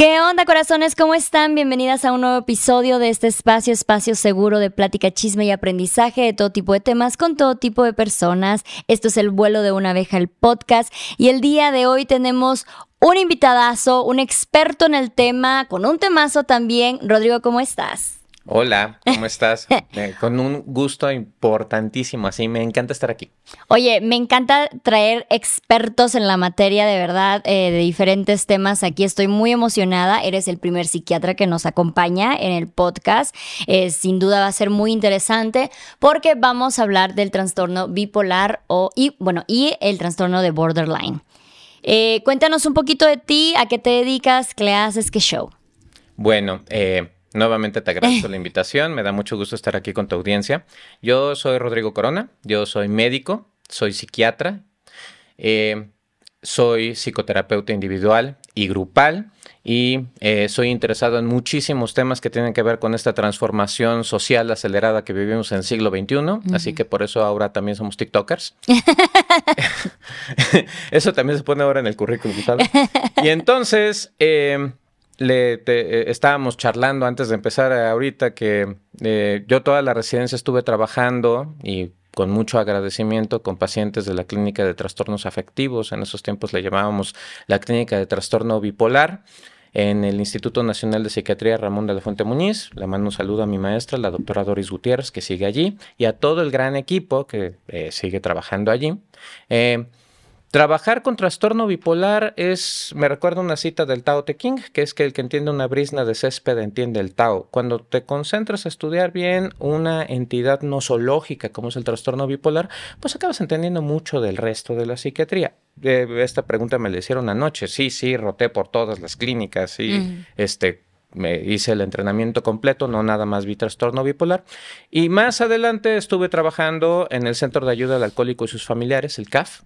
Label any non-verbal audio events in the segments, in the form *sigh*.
¿Qué onda, corazones? ¿Cómo están? Bienvenidas a un nuevo episodio de este espacio, espacio seguro de plática, chisme y aprendizaje de todo tipo de temas con todo tipo de personas. Esto es el vuelo de una abeja, el podcast. Y el día de hoy tenemos un invitadazo, un experto en el tema, con un temazo también. Rodrigo, ¿cómo estás? Hola, ¿cómo estás? *laughs* Eh, con un gusto importantísimo, así me encanta estar aquí. Oye, me encanta traer expertos en la materia, de verdad, eh, de diferentes temas. Aquí estoy muy emocionada. Eres el primer psiquiatra que nos acompaña en el podcast. Eh, sin duda va a ser muy interesante porque vamos a hablar del trastorno bipolar o, y, bueno, y el trastorno de borderline. cuéntanos un poquito de ti, a qué te dedicas, qué haces, qué show. Bueno, eh Nuevamente te agradezco la invitación, me da mucho gusto estar aquí con tu audiencia. Yo soy Rodrigo Corona, yo soy médico, soy psiquiatra, eh, soy psicoterapeuta individual y grupal y eh, soy interesado en muchísimos temas que tienen que ver con esta transformación social acelerada que vivimos en el siglo XXI, así que por eso ahora también somos TikTokers. *laughs* *laughs* eso también se pone ahora en el currículum, ¿sabes? Y entonces... Eh, le eh, estábamos charlando antes de empezar eh, ahorita que eh, yo toda la residencia estuve trabajando y con mucho agradecimiento con pacientes de la clínica de trastornos afectivos. En esos tiempos le llamábamos la clínica de trastorno bipolar en el Instituto Nacional de Psiquiatría Ramón de la Fuente Muñiz. Le mando un saludo a mi maestra, la doctora Doris Gutiérrez, que sigue allí, y a todo el gran equipo que sigue trabajando allí. Trabajar con trastorno bipolar es, me recuerda una cita del Tao Te King, que es que el que entiende una brisna de césped entiende el Tao. Cuando te concentras a estudiar bien una entidad nosológica como es el trastorno bipolar, pues acabas entendiendo mucho del resto de la psiquiatría. esta pregunta me la hicieron anoche. Sí, sí, roté por todas las clínicas y este me hice el entrenamiento completo, no nada más vi trastorno bipolar. Y más adelante estuve trabajando en el Centro de Ayuda al Alcohólico y sus familiares, el CAF.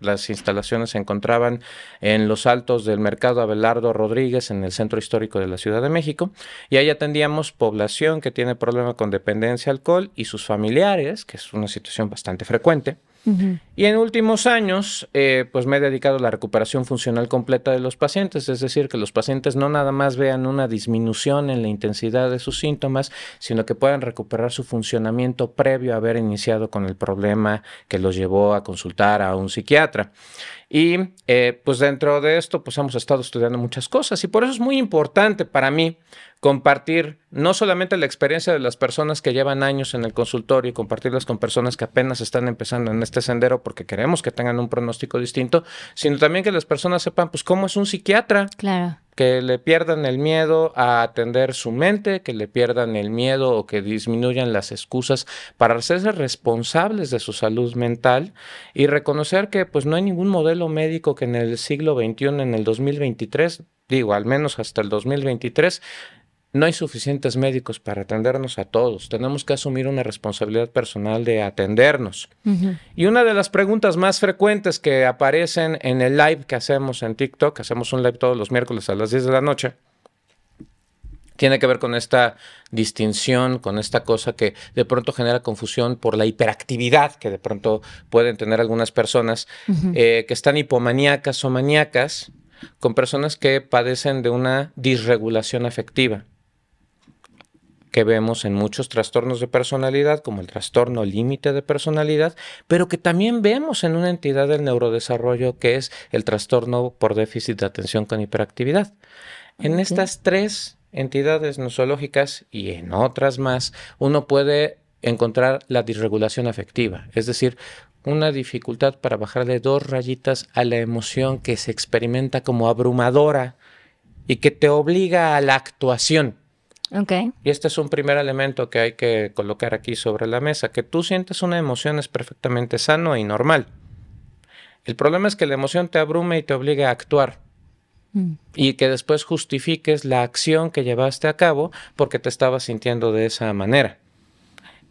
las instalaciones se encontraban en los altos del mercado Abelardo Rodríguez, en el centro histórico de la Ciudad de México. Y ahí atendíamos población que tiene problema con dependencia alcohol y sus familiares, que es una situación bastante frecuente. Y en últimos años, eh, pues me he dedicado a la recuperación funcional completa de los pacientes, es decir, que los pacientes no nada más vean una disminución en la intensidad de sus síntomas, sino que puedan recuperar su funcionamiento previo a haber iniciado con el problema que los llevó a consultar a un psiquiatra. Y eh, pues dentro de esto, pues hemos estado estudiando muchas cosas y por eso es muy importante para mí compartir no solamente la experiencia de las personas que llevan años en el consultorio y compartirlas con personas que apenas están empezando en este sendero porque queremos que tengan un pronóstico distinto, sino también que las personas sepan pues cómo es un psiquiatra. Claro. Que le pierdan el miedo a atender su mente, que le pierdan el miedo o que disminuyan las excusas para hacerse responsables de su salud mental y reconocer que pues no hay ningún modelo médico que en el siglo XXI, en el 2023, digo, al menos hasta el 2023, no hay suficientes médicos para atendernos a todos. Tenemos que asumir una responsabilidad personal de atendernos. Y una de las preguntas más frecuentes que aparecen en el live que hacemos en TikTok, hacemos un live todos los miércoles a las 10 de la noche, tiene que ver con esta distinción, con esta cosa que de pronto genera confusión por la hiperactividad que de pronto pueden tener algunas personas eh, que están hipomaníacas o maníacas con personas que padecen de una disregulación afectiva que vemos en muchos trastornos de personalidad, como el trastorno límite de personalidad, pero que también vemos en una entidad del neurodesarrollo que es el trastorno por déficit de atención con hiperactividad. En estas tres entidades nosológicas y en otras más, uno puede encontrar la disregulación afectiva, es decir, una dificultad para bajarle dos rayitas a la emoción que se experimenta como abrumadora y que te obliga a la actuación Y este es un primer elemento que hay que colocar aquí sobre la mesa. Que tú sientes una emoción es perfectamente sano y normal. El problema es que la emoción te abrume y te obliga a actuar. Mm. Y que después justifiques la acción que llevaste a cabo porque te estabas sintiendo de esa manera.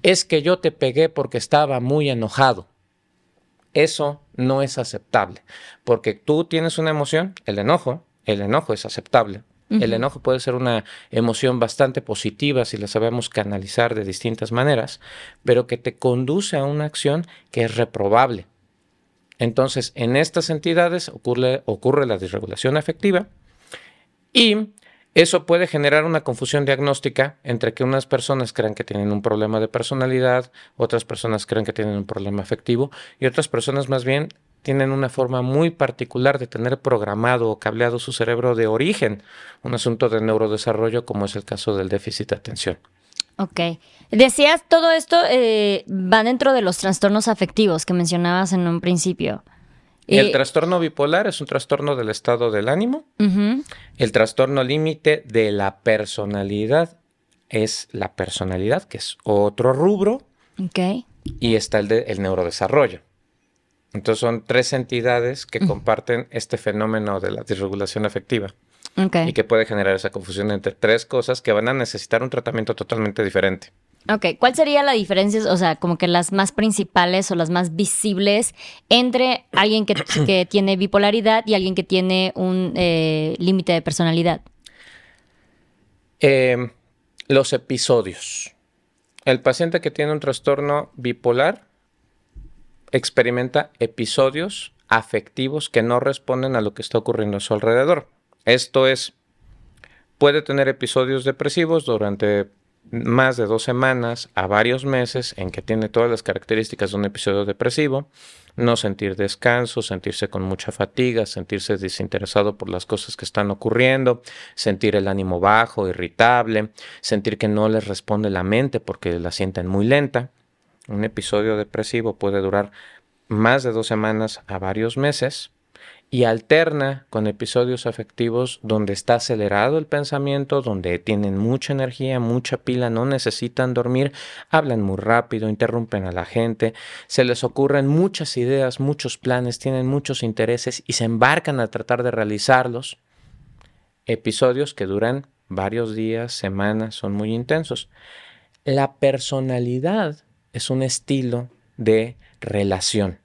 Es que yo te pegué porque estaba muy enojado. Eso no es aceptable, porque tú tienes una emoción, el enojo, el enojo es aceptable. El enojo puede ser una emoción bastante positiva si la sabemos canalizar de distintas maneras, pero que te conduce a una acción que es reprobable. Entonces, en estas entidades ocurre, ocurre la disregulación afectiva y eso puede generar una confusión diagnóstica entre que unas personas crean que tienen un problema de personalidad, otras personas creen que tienen un problema afectivo y otras personas más bien tienen una forma muy particular de tener programado o cableado su cerebro de origen, un asunto de neurodesarrollo como es el caso del déficit de atención. Ok. Decías, todo esto eh, va dentro de los trastornos afectivos que mencionabas en un principio. El Y- trastorno bipolar es un trastorno del estado del ánimo. El trastorno límite de la personalidad es la personalidad, que es otro rubro, Ok. y está el de el neurodesarrollo. Entonces son tres entidades que comparten este fenómeno de la disregulación afectiva y que puede generar esa confusión entre tres cosas que van a necesitar un tratamiento totalmente diferente. Ok, ¿cuál sería la diferencia, o sea, como que las más principales o las más visibles entre alguien que, *clears throat* que tiene bipolaridad y alguien que tiene un eh, límite de personalidad? Eh, los episodios. El paciente que tiene un trastorno bipolar experimenta episodios afectivos que no responden a lo que está ocurriendo a su alrededor. Esto es, puede tener episodios depresivos durante más de dos semanas a varios meses en que tiene todas las características de un episodio depresivo, no sentir descanso, sentirse con mucha fatiga, sentirse desinteresado por las cosas que están ocurriendo, sentir el ánimo bajo, irritable, sentir que no les responde la mente porque la sienten muy lenta. Un episodio depresivo puede durar más de dos semanas a varios meses y alterna con episodios afectivos donde está acelerado el pensamiento, donde tienen mucha energía, mucha pila, no necesitan dormir, hablan muy rápido, interrumpen a la gente, se les ocurren muchas ideas, muchos planes, tienen muchos intereses y se embarcan a tratar de realizarlos. Episodios que duran varios días, semanas, son muy intensos. La personalidad es un estilo de relación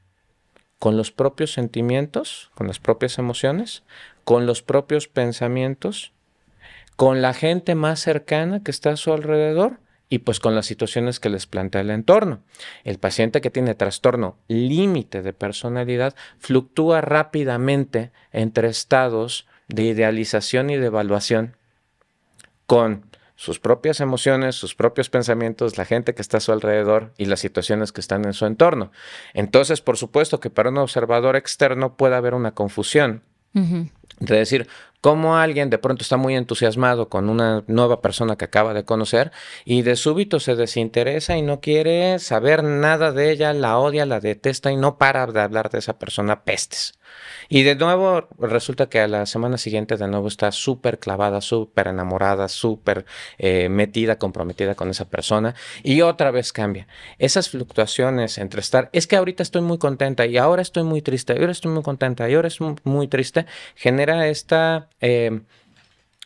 con los propios sentimientos, con las propias emociones, con los propios pensamientos, con la gente más cercana que está a su alrededor y pues con las situaciones que les plantea el entorno. El paciente que tiene trastorno límite de personalidad fluctúa rápidamente entre estados de idealización y de evaluación con sus propias emociones, sus propios pensamientos, la gente que está a su alrededor y las situaciones que están en su entorno. Entonces, por supuesto que para un observador externo puede haber una confusión Ujú. de decir cómo alguien de pronto está muy entusiasmado con una nueva persona que acaba de conocer y de súbito se desinteresa y no quiere saber nada de ella, la odia, la detesta y no para de hablar de esa persona pestes. Y de nuevo resulta que a la semana siguiente de nuevo está súper clavada, súper enamorada, súper eh, metida, comprometida con esa persona y otra vez cambia. Esas fluctuaciones entre estar, es que ahorita estoy muy contenta y ahora estoy muy triste, y ahora estoy muy contenta y ahora es mu- muy triste, genera esta eh,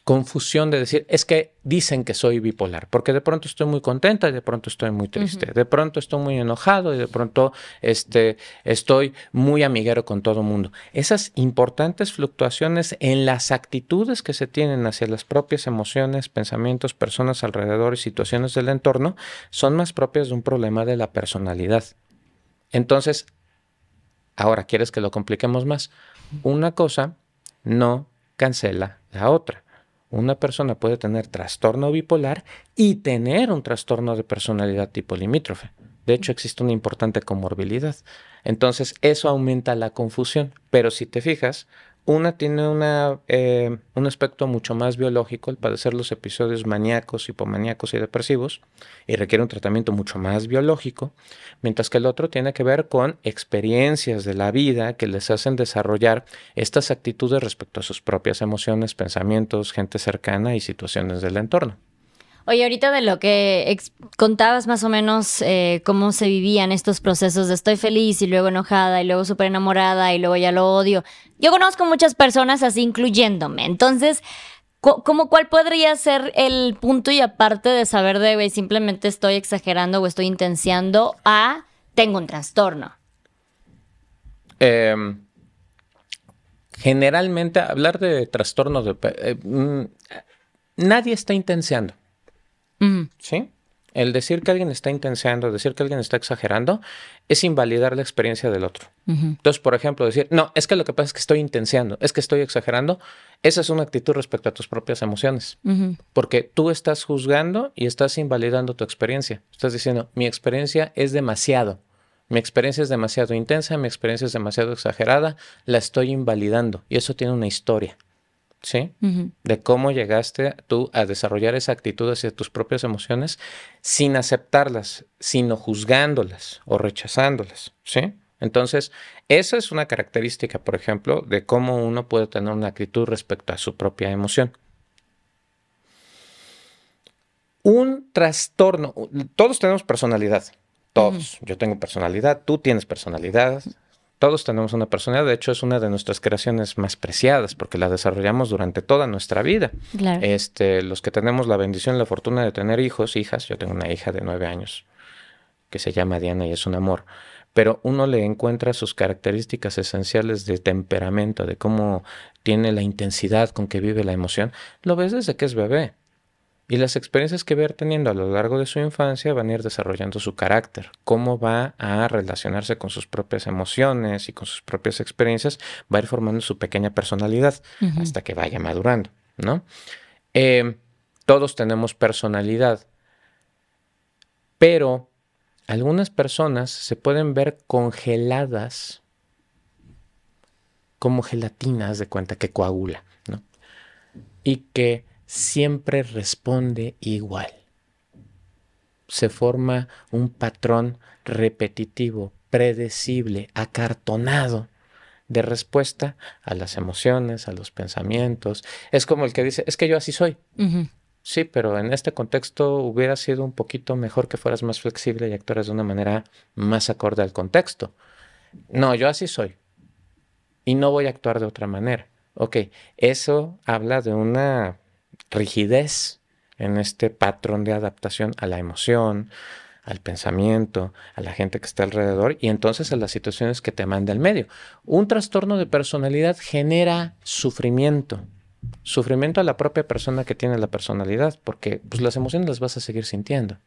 confusión de decir, es que dicen que soy bipolar, porque de pronto estoy muy contenta y de pronto estoy muy triste, de pronto estoy muy enojado y de pronto este, estoy muy amiguero con todo el mundo. Esas importantes fluctuaciones en las actitudes que se tienen hacia las propias emociones, pensamientos, personas alrededor y situaciones del entorno son más propias de un problema de la personalidad. Entonces, ahora, ¿quieres que lo compliquemos más? Una cosa no cancela la otra. Una persona puede tener trastorno bipolar y tener un trastorno de personalidad tipo limítrofe. De hecho, existe una importante comorbilidad. Entonces, eso aumenta la confusión. Pero si te fijas, una tiene una, eh, un aspecto mucho más biológico, el padecer los episodios maníacos, hipomaníacos y depresivos, y requiere un tratamiento mucho más biológico, mientras que el otro tiene que ver con experiencias de la vida que les hacen desarrollar estas actitudes respecto a sus propias emociones, pensamientos, gente cercana y situaciones del entorno. Oye, ahorita de lo que contabas más o menos eh, cómo se vivían estos procesos de estoy feliz y luego enojada y luego súper enamorada y luego ya lo odio. Yo conozco muchas personas así, incluyéndome. Entonces, ¿cómo cuál podría ser el punto y aparte de saber de, güey, simplemente estoy exagerando o estoy intenciando a tengo un trastorno? Em, generalmente hablar de trastornos de... Eh, mm, nadie está ¿Sí? El decir que alguien está intenciando, decir que alguien está exagerando, es invalidar la experiencia del otro. Entonces, por ejemplo, decir, no, es que lo que pasa es que estoy intenciando, es que estoy exagerando, esa es una actitud respecto a tus propias emociones. Porque tú estás juzgando y estás invalidando tu experiencia. Estás diciendo, mi experiencia es demasiado. Mi experiencia es demasiado intensa, mi experiencia es demasiado exagerada, la estoy invalidando. Y eso tiene una historia. ¿Sí? De cómo llegaste tú a desarrollar esa actitud hacia tus propias emociones sin aceptarlas, sino juzgándolas o rechazándolas, ¿sí? Entonces, esa es una característica, por ejemplo, de cómo uno puede tener una actitud respecto a su propia emoción. Un trastorno, todos tenemos personalidad, todos. Yo tengo personalidad, tú tienes personalidad, todos tenemos una personalidad, de hecho es una de nuestras creaciones más preciadas porque la desarrollamos durante toda nuestra vida. Este, los que tenemos la bendición y la fortuna de tener hijos, hijas, yo tengo una hija de nueve años que se llama Diana y es un amor, pero uno le encuentra sus características esenciales de temperamento, de cómo tiene la intensidad con que vive la emoción, lo ves desde que es bebé. Y las experiencias que va a ir teniendo a lo largo de su infancia van a ir desarrollando su carácter, cómo va a relacionarse con sus propias emociones y con sus propias experiencias, va a ir formando su pequeña personalidad hasta que vaya madurando, ¿no? Em, todos tenemos personalidad, pero algunas personas se pueden ver congeladas como gelatinas de cuenta que coagula, ¿no? Y que siempre responde igual. Se forma un patrón repetitivo, predecible, acartonado de respuesta a las emociones, a los pensamientos. Es como el que dice, es que yo así soy. Sí, pero en este contexto hubiera sido un poquito mejor que fueras más flexible y actuaras de una manera más acorde al contexto. No, yo así soy. Y no voy a actuar de otra manera. Ok, eso habla de una rigidez en este patrón de adaptación a la emoción, al pensamiento, a la gente que está alrededor y entonces a las situaciones que te manda el medio. Un trastorno de personalidad genera sufrimiento, sufrimiento a la propia persona que tiene la personalidad, porque pues, las emociones las vas a seguir sintiendo.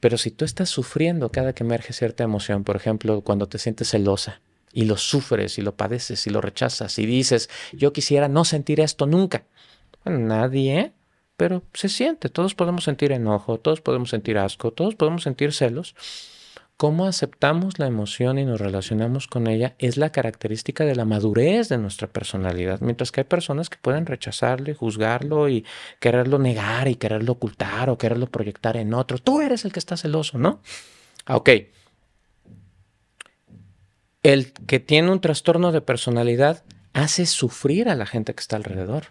Pero si tú estás sufriendo cada que emerge cierta emoción, por ejemplo, cuando te sientes celosa y lo sufres y lo padeces y lo rechazas y dices, yo quisiera no sentir esto nunca, nadie, pero se siente. Todos podemos sentir enojo, todos podemos sentir asco, todos podemos sentir celos. Cómo aceptamos la emoción y nos relacionamos con ella es la característica de la madurez de nuestra personalidad, mientras que hay personas que pueden rechazarlo y juzgarlo y quererlo negar y quererlo ocultar o quererlo proyectar en otro. Tú eres el que está celoso, ¿no? Ah, ok. El que tiene un trastorno de personalidad hace sufrir a la gente que está alrededor.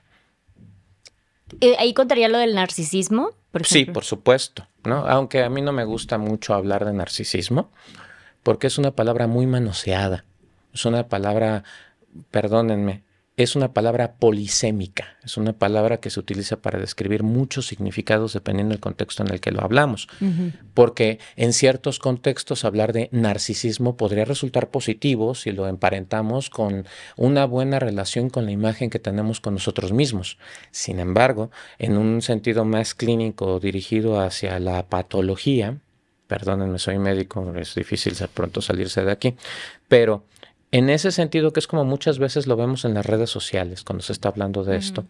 Eh, ahí contaría lo del narcisismo, por Sí, por supuesto, ¿no? Aunque a mí no me gusta mucho hablar de narcisismo, porque es una palabra muy manoseada. Es una palabra, perdónenme, es una palabra polisémica, es una palabra que se utiliza para describir muchos significados dependiendo del contexto en el que lo hablamos, porque en ciertos contextos hablar de narcisismo podría resultar positivo si lo emparentamos con una buena relación con la imagen que tenemos con nosotros mismos. Sin embargo, en un sentido más clínico dirigido hacia la patología, perdónenme, soy médico, es difícil pronto salirse de aquí, pero en ese sentido, que es como muchas veces lo vemos en las redes sociales cuando se está hablando de esto,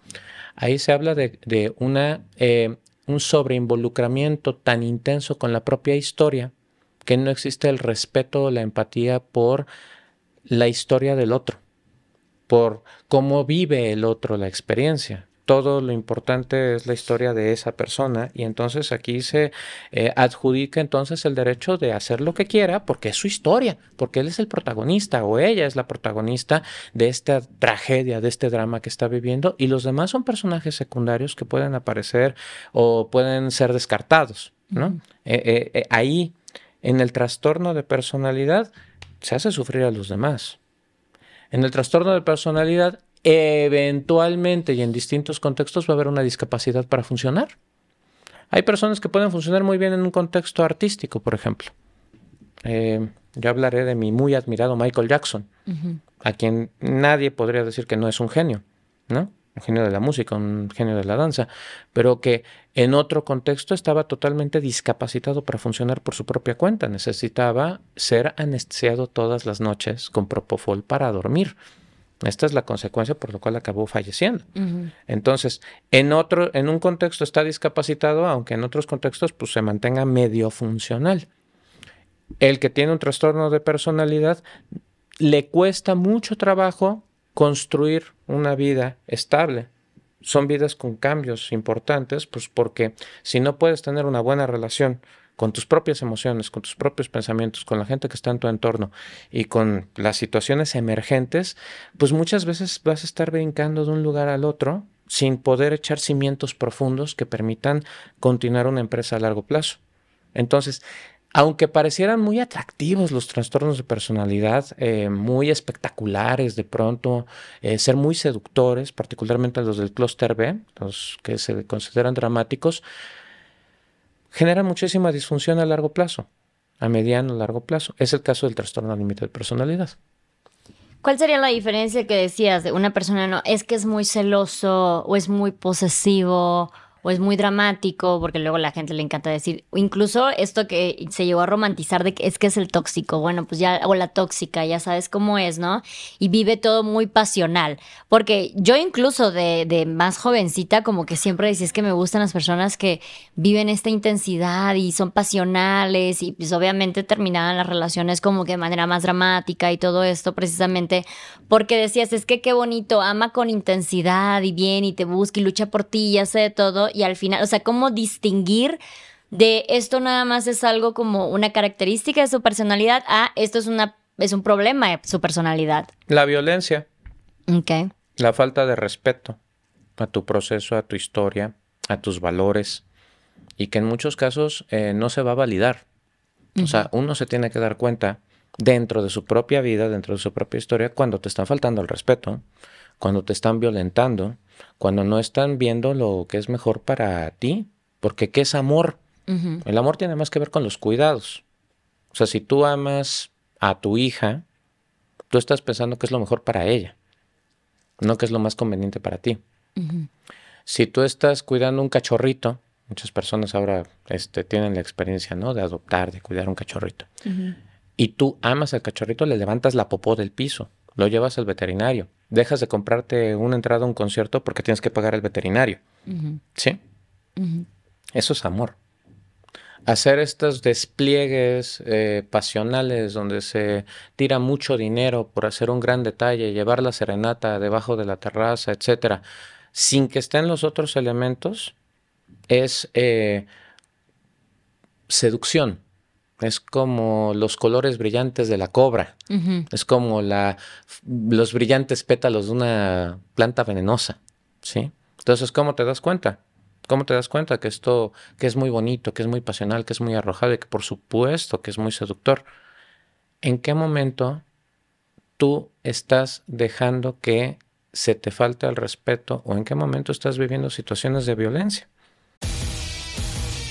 ahí se habla de, una, eh, un sobreinvolucramiento tan intenso con la propia historia que no existe el respeto o la empatía por la historia del otro, por cómo vive el otro la experiencia. Todo lo importante es la historia de esa persona y entonces aquí se eh, adjudica entonces el derecho de hacer lo que quiera porque es su historia, porque él es el protagonista o ella es la protagonista de esta tragedia, de este drama que está viviendo y los demás son personajes secundarios que pueden aparecer o pueden ser descartados, ¿no? Eh, eh, ahí, en el trastorno de personalidad, se hace sufrir a los demás. En el trastorno de personalidad eventualmente y en distintos contextos va a haber una discapacidad para funcionar. Hay personas que pueden funcionar muy bien en un contexto artístico, por ejemplo. Eh, yo hablaré de mi muy admirado Michael Jackson, a quien nadie podría decir que no es un genio, ¿no? Un genio de la música, un genio de la danza, pero que en otro contexto estaba totalmente discapacitado para funcionar por su propia cuenta. Necesitaba ser anestesiado todas las noches con propofol para dormir. Esta es la consecuencia por la cual acabó falleciendo. Entonces, en otro, en un contexto está discapacitado, aunque en otros contextos pues, se mantenga medio funcional. El que tiene un trastorno de personalidad le cuesta mucho trabajo construir una vida estable. Son vidas con cambios importantes, pues porque si no puedes tener una buena relación con tus propias emociones, con tus propios pensamientos, con la gente que está en tu entorno y con las situaciones emergentes, pues muchas veces vas a estar brincando de un lugar al otro sin poder echar cimientos profundos que permitan continuar una empresa a largo plazo. Entonces, aunque parecieran muy atractivos los trastornos de personalidad, eh, muy espectaculares de pronto, eh, ser muy seductores, particularmente los del clúster B, los que se consideran dramáticos, genera muchísima disfunción a largo plazo, a mediano, a largo plazo. Es el caso del trastorno límite de personalidad. ¿Cuál sería la diferencia que decías de una persona no es que es muy celoso o es muy posesivo o es muy dramático, porque luego la gente le encanta decir, incluso esto que se llegó a romantizar de que es que es el tóxico, bueno, pues ya, o la tóxica, ya sabes cómo es, ¿no? Y vive todo muy pasional, porque yo incluso de, de más jovencita, como que siempre decía, que me gustan las personas que viven esta intensidad y son pasionales, y pues obviamente terminaban las relaciones como que de manera más dramática y todo esto, precisamente porque decías, es que qué bonito, ama con intensidad y bien y te busca y lucha por ti y hace de todo y al final, o sea, cómo distinguir de esto nada más es algo como una característica de su personalidad a esto es una es un problema de su personalidad. La violencia. Ok. La falta de respeto a tu proceso, a tu historia, a tus valores y que en muchos casos eh, no se va a validar. O sea, uno se tiene que dar cuenta dentro de su propia vida, dentro de su propia historia, cuando te están faltando el respeto, cuando te están violentando, cuando no están viendo lo que es mejor para ti, porque ¿qué es amor? El amor tiene más que ver con los cuidados. O sea, si tú amas a tu hija, tú estás pensando que es lo mejor para ella, no que es lo más conveniente para ti. Si tú estás cuidando un cachorrito, muchas personas ahora este, tienen la experiencia ¿no? de adoptar, de cuidar un cachorrito, y tú amas al cachorrito, le levantas la popó del piso, lo llevas al veterinario, dejas de comprarte una entrada a un concierto porque tienes que pagar al veterinario. ¿Sí? Eso es amor. Hacer estos despliegues eh, pasionales donde se tira mucho dinero por hacer un gran detalle, llevar la serenata debajo de la terraza, etcétera, sin que estén los otros elementos, es eh, seducción. Es como los colores brillantes de la cobra. Es como la, los brillantes pétalos de una planta venenosa. ¿sí? Entonces, ¿cómo te das cuenta? ¿Cómo te das cuenta que esto, que es muy bonito, que es muy pasional, que es muy arrojado y que por supuesto que es muy seductor? ¿En qué momento tú estás dejando que se te falte el respeto o en qué momento estás viviendo situaciones de violencia?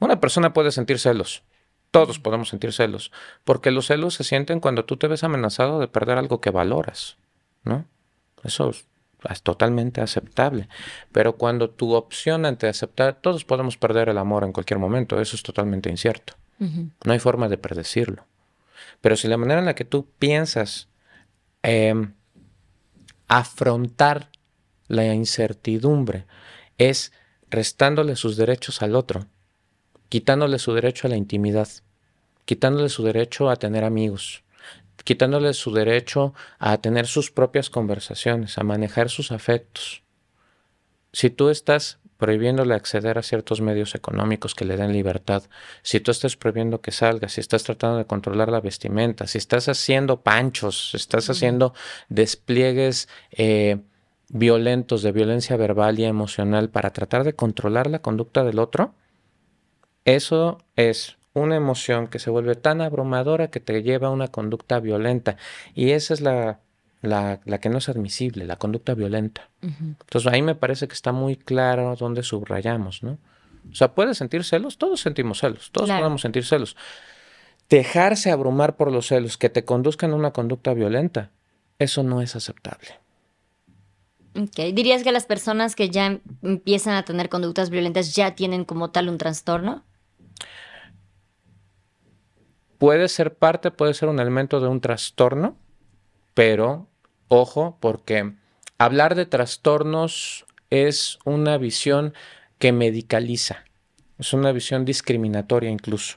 Una persona puede sentir celos. Todos podemos sentir celos, porque los celos se sienten cuando tú te ves amenazado de perder algo que valoras, ¿no? Eso es totalmente aceptable. Pero cuando tu opción ante aceptar, todos podemos perder el amor en cualquier momento, eso es totalmente incierto. No hay forma de predecirlo. Pero si la manera en la que tú piensas em, afrontar la incertidumbre es restándole sus derechos al otro, quitándole su derecho a la intimidad, quitándole su derecho a tener amigos, quitándole su derecho a tener sus propias conversaciones, a manejar sus afectos. Si tú estás prohibiéndole acceder a ciertos medios económicos que le den libertad, si tú estás prohibiendo que salga, si estás tratando de controlar la vestimenta, si estás haciendo panchos, si estás haciendo despliegues eh, violentos de violencia verbal y emocional para tratar de controlar la conducta del otro, eso es una emoción que se vuelve tan abrumadora que te lleva a una conducta violenta. Y esa es la, la, que no es admisible, la conducta violenta. Entonces ahí me parece que está muy claro dónde subrayamos, ¿no? O sea, ¿puedes sentir celos? Todos sentimos celos, todos podemos sentir celos. Dejarse abrumar por los celos que te conduzcan a una conducta violenta, eso no es aceptable. Okay. ¿Dirías que las personas que ya empiezan a tener conductas violentas ya tienen como tal un trastorno? Puede ser parte, puede ser un elemento de un trastorno, pero ojo, porque hablar de trastornos es una visión que medicaliza, es una visión discriminatoria incluso.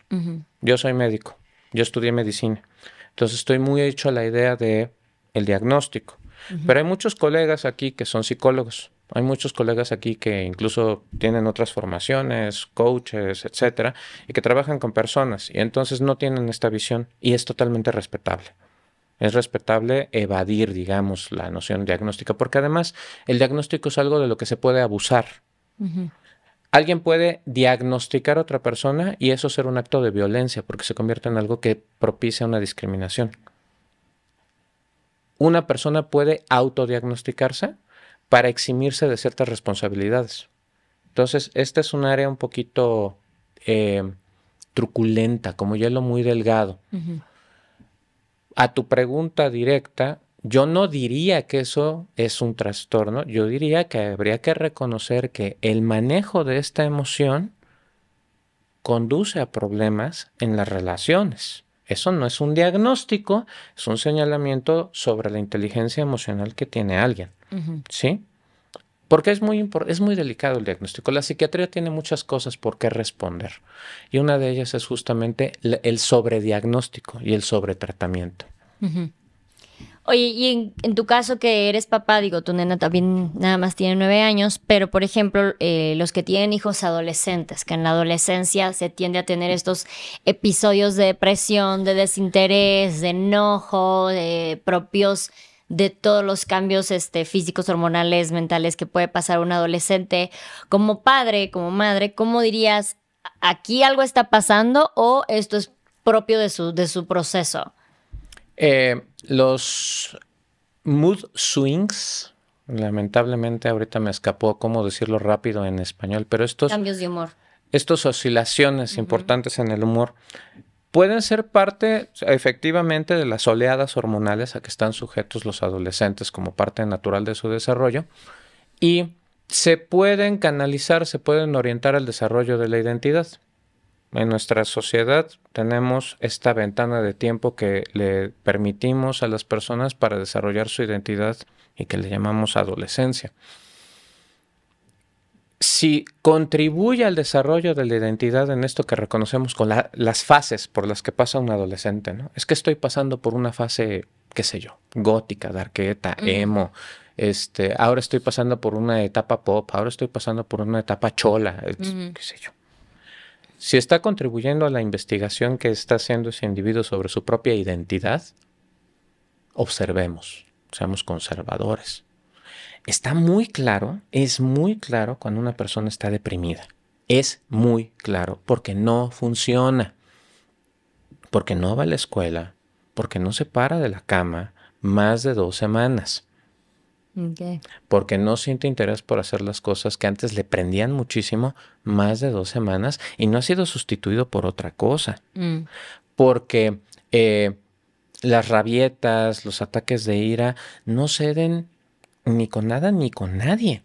Yo soy médico, yo estudié medicina, entonces estoy muy hecho a la idea de el diagnóstico, pero hay muchos colegas aquí que son psicólogos hay muchos colegas aquí que incluso tienen otras formaciones, coaches, etcétera, y que trabajan con personas y entonces no tienen esta visión y es totalmente respetable. Es respetable evadir, digamos, la noción diagnóstica, porque además el diagnóstico es algo de lo que se puede abusar. Alguien puede diagnosticar a otra persona y eso ser un acto de violencia, porque se convierte en algo que propicia una discriminación. Una persona puede autodiagnosticarse para eximirse de ciertas responsabilidades. Entonces, esta es un área un poquito eh, truculenta, como hielo muy delgado. A tu pregunta directa, yo no diría que eso es un trastorno, yo diría que habría que reconocer que el manejo de esta emoción conduce a problemas en las relaciones. Eso no es un diagnóstico, es un señalamiento sobre la inteligencia emocional que tiene alguien. ¿Sí? Porque es muy, es muy delicado el diagnóstico. La psiquiatría tiene muchas cosas por qué responder. Y una de ellas es justamente el sobrediagnóstico y el sobretratamiento. Oye, y en, tu caso que eres papá, digo, tu nena también nada más tiene nueve años, pero por ejemplo, eh, los que tienen hijos adolescentes, que en la adolescencia se tiende a tener estos episodios de depresión, de desinterés, de enojo, de propios de todos los cambios este, físicos, hormonales, mentales que puede pasar un adolescente. Como padre, como madre, ¿cómo dirías, aquí algo está pasando o esto es propio de su, de su proceso? Eh, los mood swings, lamentablemente ahorita me escapó cómo decirlo rápido en español, pero estos... Cambios de humor. Estas oscilaciones importantes en el humor pueden ser parte efectivamente de las oleadas hormonales a que están sujetos los adolescentes como parte natural de su desarrollo y se pueden canalizar, se pueden orientar al desarrollo de la identidad. En nuestra sociedad tenemos esta ventana de tiempo que le permitimos a las personas para desarrollar su identidad y que le llamamos adolescencia si contribuye al desarrollo de la identidad en esto que reconocemos con las fases por las que pasa un adolescente, ¿no? Es que estoy pasando por una fase, qué sé yo, gótica, darqueta, emo, este, ahora estoy pasando por una etapa pop, ahora estoy pasando por una etapa chola, qué sé yo. Si está contribuyendo a la investigación que está haciendo ese individuo sobre su propia identidad, observemos, seamos conservadores está muy claro, es muy claro cuando una persona está deprimida. Es muy claro porque no funciona, porque no va a la escuela, porque no se para de la cama más de dos semanas. Porque no siente interés por hacer las cosas que antes le prendían muchísimo más de dos semanas y no ha sido sustituido por otra cosa. Mm. Porque eh, las rabietas, los ataques de ira no ceden ni con nada ni con nadie.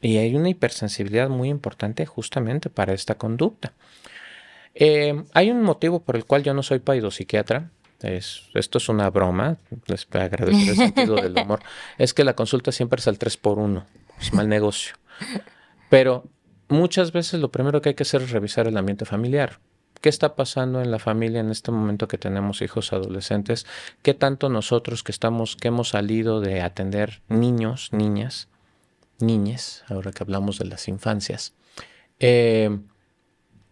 Y hay una hipersensibilidad muy importante justamente para esta conducta. Eh, hay un motivo por el cual yo no soy paidopsiquiatra. Es, esto es una broma, les agradezco el sentido del humor. *laughs* Es que la consulta siempre es al 3 por 1 es mal negocio. Pero muchas veces lo primero que hay que hacer es revisar el ambiente familiar. ¿Qué está pasando en la familia en este momento que tenemos hijos adolescentes? ¿Qué tanto nosotros que estamos, que hemos salido de atender niños, niñas, niñes, ahora que hablamos de las infancias, eh,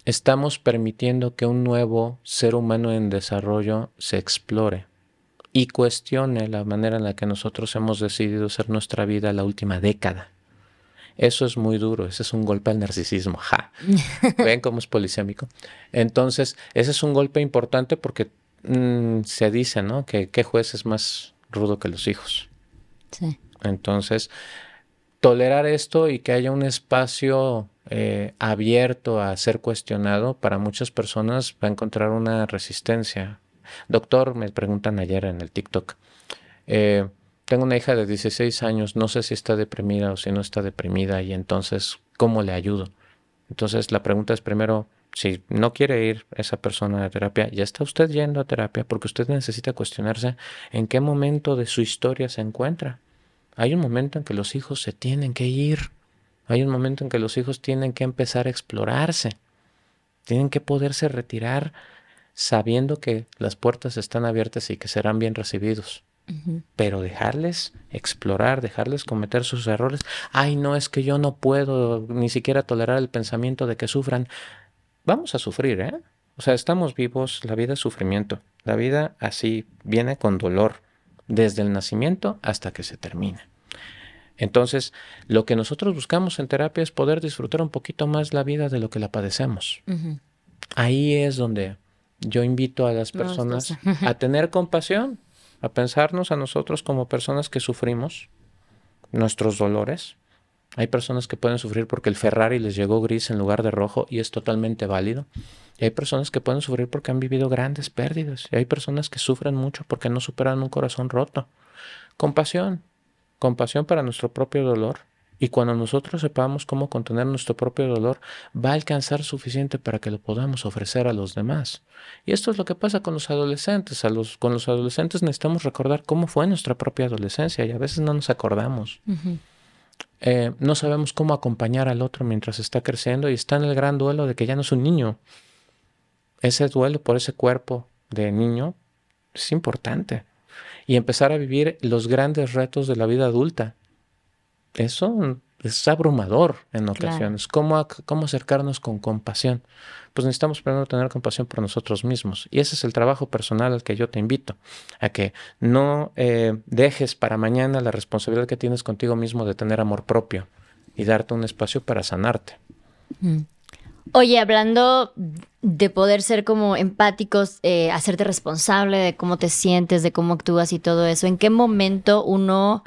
estamos permitiendo que un nuevo ser humano en desarrollo se explore y cuestione la manera en la que nosotros hemos decidido ser nuestra vida la última década. Eso es muy duro, ese es un golpe al narcisismo. Ja. *laughs* ¿Ven cómo es polisémico? Entonces, ese es un golpe importante porque mm, se dice, ¿no? Que qué juez es más rudo que los hijos. Sí. Entonces, tolerar esto y que haya un espacio eh, abierto a ser cuestionado, para muchas personas va a encontrar una resistencia. Doctor, me preguntan ayer en el TikTok. Eh, tengo una hija de 16 años, no sé si está deprimida o si no está deprimida y entonces, ¿cómo le ayudo? Entonces la pregunta es primero, si no quiere ir esa persona a terapia, ya está usted yendo a terapia porque usted necesita cuestionarse en qué momento de su historia se encuentra. Hay un momento en que los hijos se tienen que ir. Hay un momento en que los hijos tienen que empezar a explorarse. Tienen que poderse retirar sabiendo que las puertas están abiertas y que serán bien recibidos. Pero dejarles explorar, dejarles cometer sus errores. Ay, no, es que yo no puedo ni siquiera tolerar el pensamiento de que sufran. Vamos a sufrir, ¿eh? O sea, estamos vivos, la vida es sufrimiento. La vida así viene con dolor, desde el nacimiento hasta que se termina. Entonces, lo que nosotros buscamos en terapia es poder disfrutar un poquito más la vida de lo que la padecemos. Ahí es donde yo invito a las personas *laughs* a tener compasión, a pensarnos a nosotros como personas que sufrimos nuestros dolores. Hay personas que pueden sufrir porque el Ferrari les llegó gris en lugar de rojo y es totalmente válido. Y hay personas que pueden sufrir porque han vivido grandes pérdidas. Y hay personas que sufren mucho porque no superan un corazón roto. Compasión. Compasión para nuestro propio dolor y cuando nosotros sepamos cómo contener nuestro propio dolor, va a alcanzar suficiente para que lo podamos ofrecer a los demás. Y esto es lo que pasa con los adolescentes. A los, con los adolescentes necesitamos recordar cómo fue nuestra propia adolescencia y a veces no nos acordamos. Eh, no sabemos cómo acompañar al otro mientras está creciendo y está en el gran duelo de que ya no es un niño. Ese duelo por ese cuerpo de niño es importante. Y empezar a vivir los grandes retos de la vida adulta eso es abrumador en ocasiones. ¿Cómo, ¿Cómo acercarnos con compasión? Pues necesitamos primero tener compasión por nosotros mismos. Y ese es el trabajo personal al que yo te invito, a que no eh, dejes para mañana la responsabilidad que tienes contigo mismo de tener amor propio y darte un espacio para sanarte. Mm. Oye, hablando de poder ser como empáticos, eh, hacerte responsable de cómo te sientes, de cómo actúas y todo eso, ¿en qué momento uno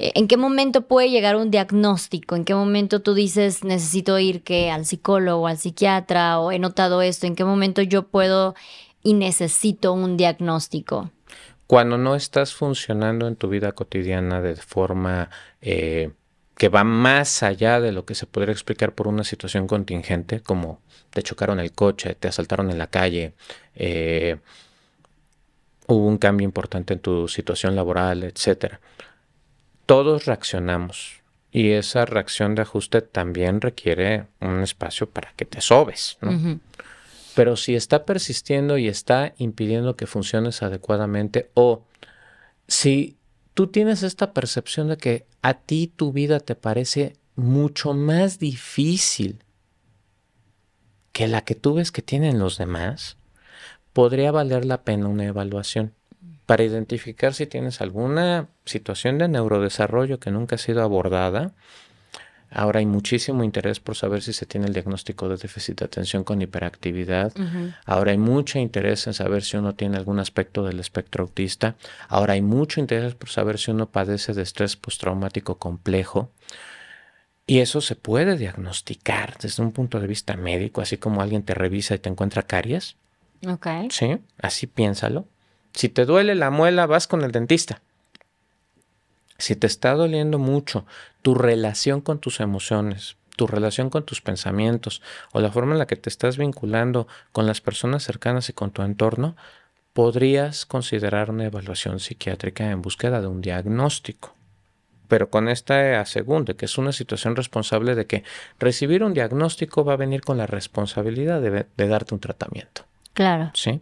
¿En qué momento puede llegar un diagnóstico? ¿En qué momento tú dices necesito ir que al psicólogo, al psiquiatra o he notado esto? ¿En qué momento yo puedo y necesito un diagnóstico? Cuando no estás funcionando en tu vida cotidiana de forma eh, que va más allá de lo que se podría explicar por una situación contingente, como te chocaron el coche, te asaltaron en la calle, eh, hubo un cambio importante en tu situación laboral, etcétera todos reaccionamos y esa reacción de ajuste también requiere un espacio para que te sobes, ¿no? Pero si está persistiendo y está impidiendo que funciones adecuadamente o si tú tienes esta percepción de que a ti tu vida te parece mucho más difícil que la que tú ves que tienen los demás, podría valer la pena una evaluación para identificar si tienes alguna situación de neurodesarrollo que nunca ha sido abordada. Ahora hay muchísimo interés por saber si se tiene el diagnóstico de déficit de atención con hiperactividad. Ahora hay mucho interés en saber si uno tiene algún aspecto del espectro autista. Ahora hay mucho interés por saber si uno padece de estrés postraumático complejo. Y eso se puede diagnosticar desde un punto de vista médico, así como alguien te revisa y te encuentra caries. Ok. Sí, así piénsalo. Si te duele la muela, vas con el dentista. Si te está doliendo mucho tu relación con tus emociones, tu relación con tus pensamientos o la forma en la que te estás vinculando con las personas cercanas y con tu entorno, podrías considerar una evaluación psiquiátrica en búsqueda de un diagnóstico. Pero con esta segunda, que es una situación responsable de que recibir un diagnóstico va a venir con la responsabilidad de, darte un tratamiento. Claro. ¿Sí?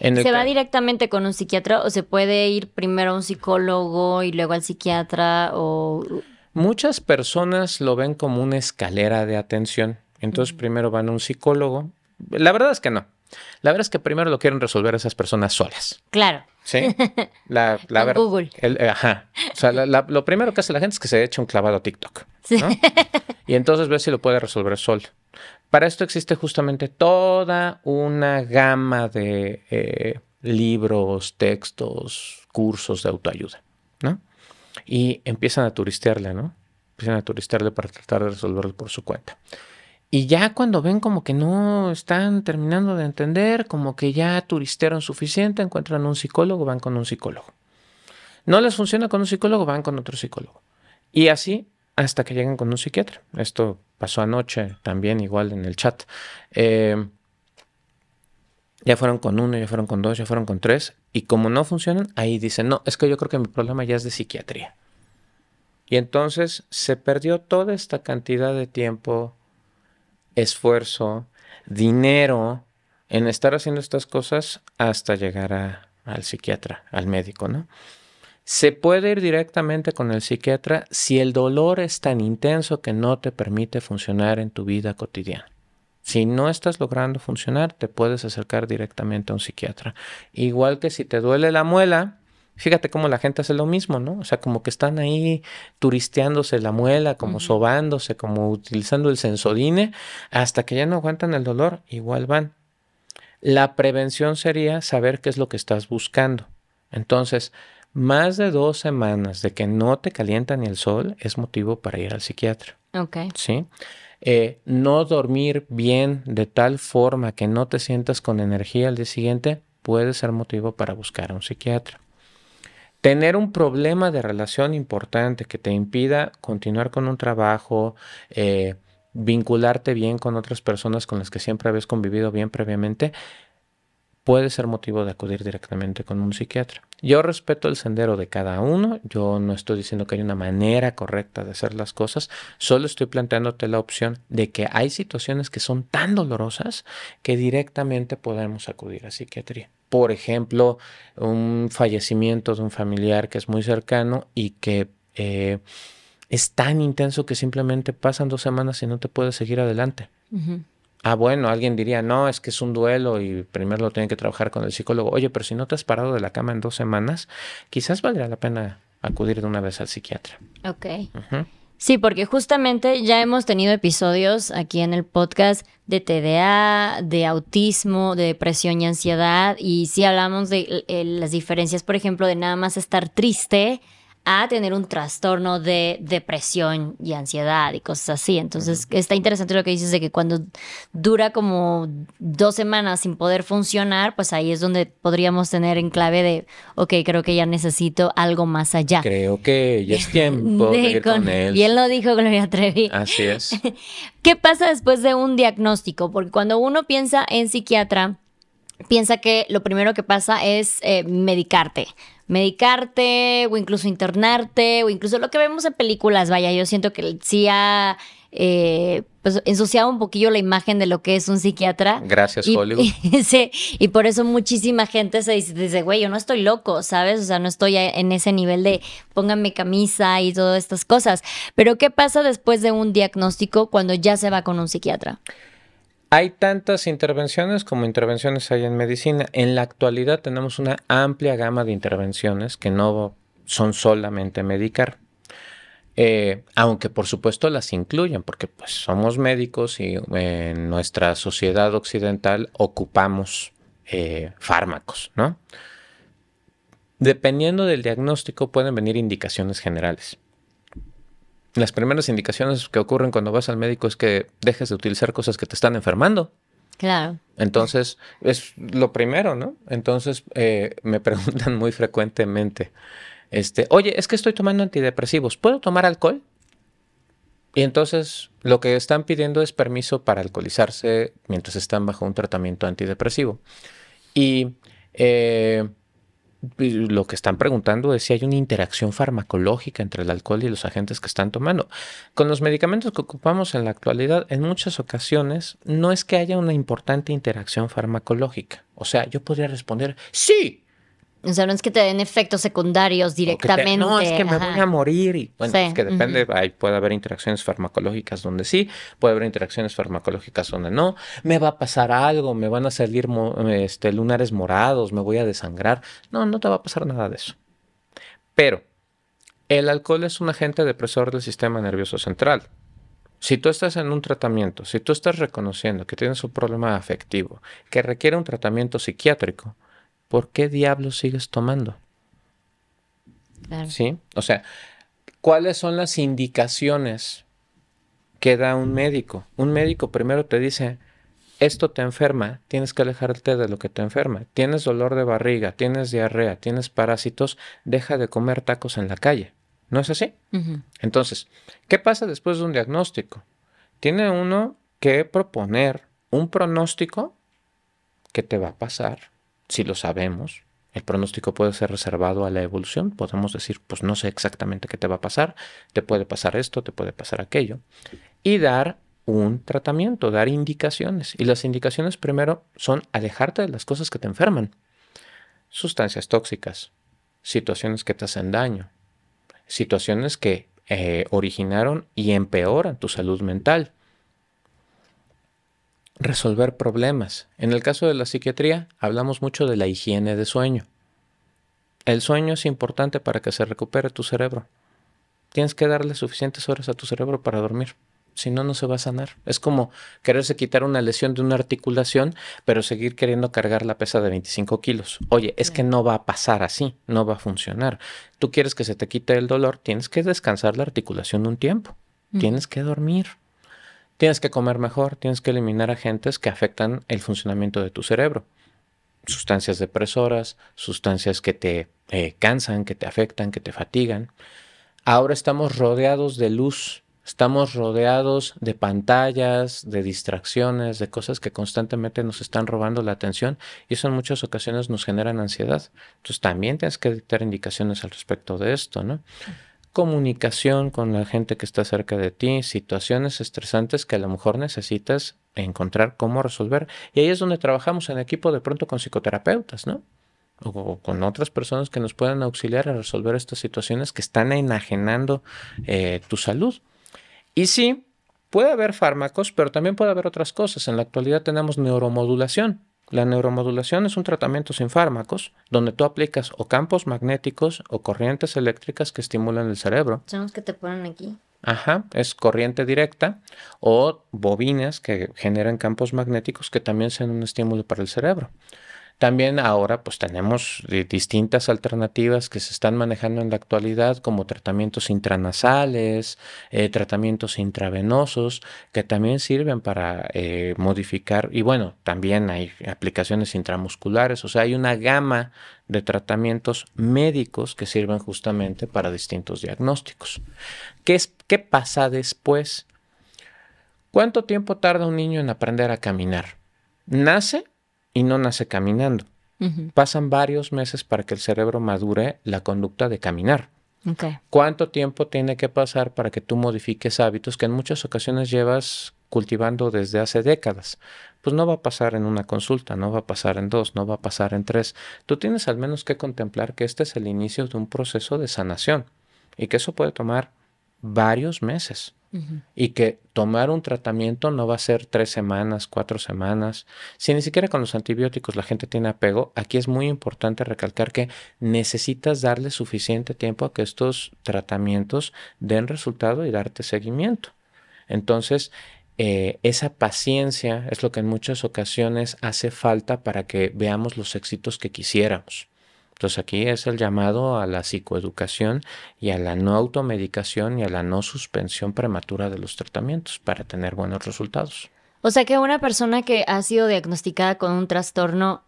¿Se va directamente con un psiquiatra o se puede ir primero a un psicólogo y luego al psiquiatra o... Muchas personas lo ven como una escalera de atención. Entonces primero van a un psicólogo. La verdad es que no. La verdad es que primero lo quieren resolver esas personas solas. Claro. Sí. *laughs* La, la Google. Eh, ajá. O sea, lo primero que hace la gente es que se echa un clavado a TikTok. ¿no? Y entonces ve si lo puede resolver solo. Para esto existe justamente toda una gama de eh, libros, textos, cursos de autoayuda, ¿no? Y empiezan a turistearle, ¿no? Empiezan a turistearle para tratar de resolverlo por su cuenta. Y ya cuando ven como que no están terminando de entender, como que ya turistearon suficiente, encuentran un psicólogo, van con un psicólogo. No les funciona con un psicólogo, van con otro psicólogo. Y así hasta que lleguen con un psiquiatra. Esto pasó anoche también igual en el chat. Eh, ya fueron con uno, ya fueron con dos, ya fueron con tres. Y como no funcionan, ahí dicen, no, es que yo creo que mi problema ya es de psiquiatría. Y entonces se perdió toda esta cantidad de tiempo, esfuerzo, dinero en estar haciendo estas cosas hasta llegar al psiquiatra, al médico, ¿no? Se puede ir directamente con el psiquiatra si el dolor es tan intenso que no te permite funcionar en tu vida cotidiana. Si no estás logrando funcionar, te puedes acercar directamente a un psiquiatra. Igual que si te duele la muela, fíjate cómo la gente hace lo mismo, ¿no? O sea, como que están ahí turisteándose la muela, como sobándose, como utilizando el sensodine, hasta que ya no aguantan el dolor, igual van. La prevención sería saber qué es lo que estás buscando. Entonces, más de dos semanas de que no te calienta ni el sol es motivo para ir al psiquiatra. Ok. Sí. Eh, no dormir bien de tal forma que no te sientas con energía al día siguiente puede ser motivo para buscar a un psiquiatra. Tener un problema de relación importante que te impida continuar con un trabajo, eh, vincularte bien con otras personas con las que siempre habías convivido bien previamente, puede ser motivo de acudir directamente con un psiquiatra. Yo respeto el sendero de cada uno, yo no estoy diciendo que hay una manera correcta de hacer las cosas, solo estoy planteándote la opción de que hay situaciones que son tan dolorosas que directamente podemos acudir a psiquiatría por ejemplo, un fallecimiento de un familiar que es muy cercano y que eh, es tan intenso que simplemente pasan dos semanas y no te puedes seguir adelante. Ah, bueno, alguien diría, no, es que es un duelo y primero lo tienen que trabajar con el psicólogo. Oye, pero si no te has parado de la cama en dos semanas, quizás valdría la pena acudir de una vez al psiquiatra. Ok. Sí, porque justamente ya hemos tenido episodios aquí en el podcast de TDA, de autismo, de depresión y ansiedad, y sí hablamos de eh, las diferencias, por ejemplo, de nada más estar triste a tener un trastorno de depresión y ansiedad y cosas así. Entonces, está interesante lo que dices de que cuando dura como dos semanas sin poder funcionar, pues ahí es donde podríamos tener en clave de, ok, creo que ya necesito algo más allá. Creo que ya es *laughs* tiempo de, ir con, él. Y él lo dijo, Gloria Trevi. Así es. *laughs* ¿Qué pasa después de un diagnóstico? Porque cuando uno piensa en psiquiatra, piensa que lo primero que pasa es eh, medicarte medicarte o incluso internarte o incluso lo que vemos en películas, vaya, yo siento que sí ha eh, pues, ensuciado un poquillo la imagen de lo que es un psiquiatra. Gracias, Hollywood. *laughs* Y, sí, y por eso muchísima gente se dice, güey, yo no estoy loco, ¿sabes? O sea, no estoy en ese nivel de pónganme camisa y todas estas cosas. Pero ¿qué pasa después de un diagnóstico cuando ya se va con un psiquiatra? Hay tantas intervenciones como intervenciones hay en medicina. En la actualidad tenemos una amplia gama de intervenciones que no son solamente medicar. Eh, aunque por supuesto las incluyen, porque pues somos médicos y en nuestra sociedad occidental ocupamos eh, fármacos, ¿no? Dependiendo del diagnóstico pueden venir indicaciones generales las primeras indicaciones que ocurren cuando vas al médico es que dejes de utilizar cosas que te están enfermando. Claro. Entonces, es lo primero, ¿no? Entonces, eh, me *laughs* preguntan muy frecuentemente, Este, oye, es que estoy tomando antidepresivos, ¿puedo tomar alcohol? Y entonces lo que están pidiendo es permiso para alcoholizarse mientras están bajo un tratamiento antidepresivo. Y eh, lo que están preguntando es si hay una interacción farmacológica entre el alcohol y los agentes que están tomando. Con los medicamentos que ocupamos en la actualidad, en muchas ocasiones no es que haya una importante interacción farmacológica. O sea, yo podría responder, sí, o sea, no es que te den efectos secundarios directamente. no, es que me voy a morir. Y bueno, es que depende. puede haber interacciones farmacológicas donde sí, puede haber interacciones farmacológicas donde no. Me va a pasar algo, me van a salir este, lunares morados, me voy a desangrar. No, no te va a pasar nada de eso. Pero el alcohol es un agente depresor del sistema nervioso central. Si tú estás en un tratamiento, si tú estás reconociendo que tienes un problema afectivo que requiere un tratamiento psiquiátrico, ¿por qué diablos sigues tomando? ¿Sí? O sea, ¿cuáles son las indicaciones que da un médico? Un médico primero te dice, esto te enferma, tienes que alejarte de lo que te enferma. Tienes dolor de barriga, tienes diarrea, tienes parásitos, deja de comer tacos en la calle. ¿No es así? Entonces, ¿qué pasa después de un diagnóstico? Tiene uno que proponer un pronóstico que te va a pasar si lo sabemos, el pronóstico puede ser reservado a la evolución. Podemos decir, pues no sé exactamente qué te va a pasar, te puede pasar esto, te puede pasar aquello. Y dar un tratamiento, dar indicaciones. Y las indicaciones primero son alejarte de las cosas que te enferman. Sustancias tóxicas, situaciones que te hacen daño, situaciones que eh, originaron y empeoran tu salud mental resolver problemas. En el caso de la psiquiatría, hablamos mucho de la higiene de sueño. El sueño es importante para que se recupere tu cerebro. Tienes que darle suficientes horas a tu cerebro para dormir. Si no, no se va a sanar. Es como quererse quitar una lesión de una articulación, pero seguir queriendo cargar la pesa de 25 kilos. Oye, es que no va a pasar así, no va a funcionar. Tú quieres que se te quite el dolor, tienes que descansar la articulación un tiempo. Tienes que dormir. Tienes que comer mejor, tienes que eliminar agentes que afectan el funcionamiento de tu cerebro. Sustancias depresoras, sustancias que te eh, cansan, que te afectan, que te fatigan. Ahora estamos rodeados de luz, estamos rodeados de pantallas, de distracciones, de cosas que constantemente nos están robando la atención y eso en muchas ocasiones nos generan ansiedad. Entonces también tienes que dictar indicaciones al respecto de esto, ¿no? Comunicación con la gente que está cerca de ti, situaciones estresantes que a lo mejor necesitas encontrar cómo resolver. Y ahí es donde trabajamos en equipo de pronto con psicoterapeutas, ¿no? O con otras personas que nos puedan auxiliar a resolver estas situaciones que están enajenando eh, tu salud. Y sí, puede haber fármacos, pero también puede haber otras cosas. En la actualidad tenemos neuromodulación. La neuromodulación es un tratamiento sin fármacos donde tú aplicas o campos magnéticos o corrientes eléctricas que estimulan el cerebro. Son los que te ponen aquí. Ajá, es corriente directa o bobinas que generan campos magnéticos que también son un estímulo para el cerebro. También ahora pues tenemos distintas alternativas que se están manejando en la actualidad como tratamientos intranasales, eh, tratamientos intravenosos que también sirven para eh, modificar y bueno, también hay aplicaciones intramusculares, o sea, hay una gama de tratamientos médicos que sirven justamente para distintos diagnósticos. ¿Qué, es, qué pasa después? ¿Cuánto tiempo tarda un niño en aprender a caminar? ¿Nace? Y no nace caminando. Pasan varios meses para que el cerebro madure la conducta de caminar. ¿Cuánto tiempo tiene que pasar para que tú modifiques hábitos que en muchas ocasiones llevas cultivando desde hace décadas? Pues no va a pasar en una consulta, no va a pasar en dos, no va a pasar en tres. Tú tienes al menos que contemplar que este es el inicio de un proceso de sanación y que eso puede tomar varios meses. Y que tomar un tratamiento no va a ser tres semanas, cuatro semanas. Si ni siquiera con los antibióticos la gente tiene apego, aquí es muy importante recalcar que necesitas darle suficiente tiempo a que estos tratamientos den resultado y darte seguimiento. Entonces, eh, esa paciencia es lo que en muchas ocasiones hace falta para que veamos los éxitos que quisiéramos. Entonces aquí es el llamado a la psicoeducación y a la no automedicación y a la no suspensión prematura de los tratamientos para tener buenos resultados. O sea que una persona que ha sido diagnosticada con un trastorno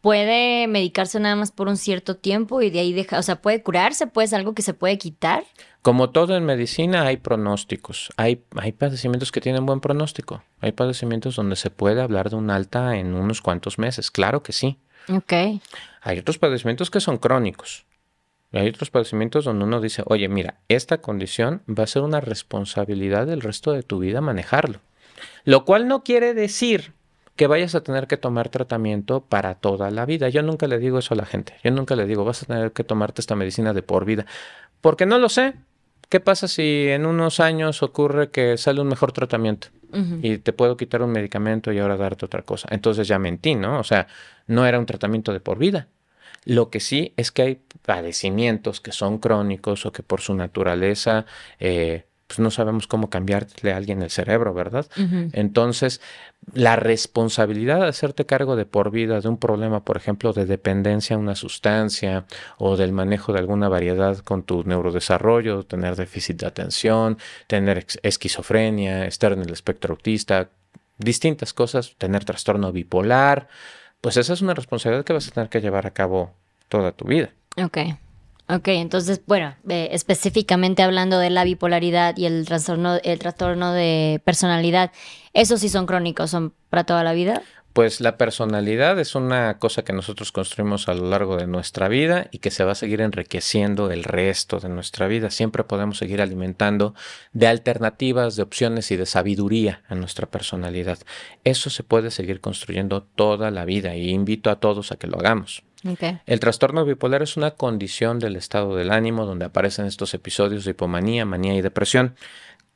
puede medicarse nada más por un cierto tiempo y de ahí deja, o sea, puede curarse, pues algo que se puede quitar. Como todo en medicina hay pronósticos, hay, hay padecimientos que tienen buen pronóstico, hay padecimientos donde se puede hablar de un alta en unos cuantos meses, claro que sí. Ok. Hay otros padecimientos que son crónicos. Hay otros padecimientos donde uno dice, oye, mira, esta condición va a ser una responsabilidad del resto de tu vida manejarlo. Lo cual no quiere decir que vayas a tener que tomar tratamiento para toda la vida. Yo nunca le digo eso a la gente. Yo nunca le digo, vas a tener que tomarte esta medicina de por vida. Porque no lo sé. ¿Qué pasa si en unos años ocurre que sale un mejor tratamiento? Y te puedo quitar un medicamento y ahora darte otra cosa. Entonces ya mentí, ¿no? O sea, no era un tratamiento de por vida. Lo que sí es que hay padecimientos que son crónicos o que por su naturaleza eh, pues no sabemos cómo cambiarle a alguien el cerebro, ¿verdad? Entonces, la responsabilidad de hacerte cargo de por vida de un problema, por ejemplo, de dependencia a una sustancia o del manejo de alguna variedad con tu neurodesarrollo, tener déficit de atención, tener esquizofrenia, estar en el espectro autista, distintas cosas, tener trastorno bipolar, pues esa es una responsabilidad que vas a tener que llevar a cabo toda tu vida. Ok. Ok, entonces, bueno, eh, específicamente hablando de la bipolaridad y el trastorno, el trastorno de personalidad, ¿esos sí son crónicos? ¿Son para toda la vida? Pues la personalidad es una cosa que nosotros construimos a lo largo de nuestra vida y que se va a seguir enriqueciendo el resto de nuestra vida. Siempre podemos seguir alimentando de alternativas, de opciones y de sabiduría a nuestra personalidad. Eso se puede seguir construyendo toda la vida y invito a todos a que lo hagamos. El trastorno bipolar es una condición del estado del ánimo donde aparecen estos episodios de hipomanía, manía y depresión.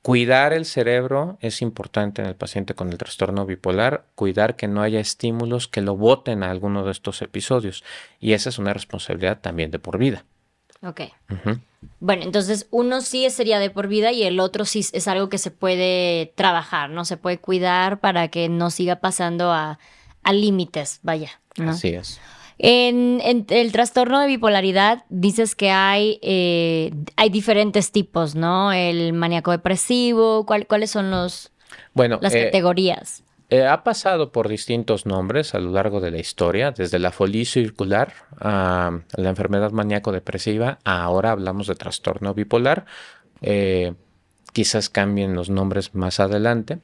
Cuidar el cerebro es importante en el paciente con el trastorno bipolar, cuidar que no haya estímulos que lo boten a alguno de estos episodios. Y esa es una responsabilidad también de por vida. Ok. Bueno, entonces uno sí sería de por vida y el otro sí es algo que se puede trabajar, ¿no? Se puede cuidar para que no siga pasando a, límites, vaya. Así es. En, el trastorno de bipolaridad dices que hay, eh, hay diferentes tipos, ¿no? El maníaco depresivo, ¿cuáles son los, bueno, las eh, categorías? Eh, ha pasado por distintos nombres a lo largo de la historia, desde la folie circular a la enfermedad maníaco-depresiva, ahora hablamos de trastorno bipolar. quizás cambien los nombres más adelante,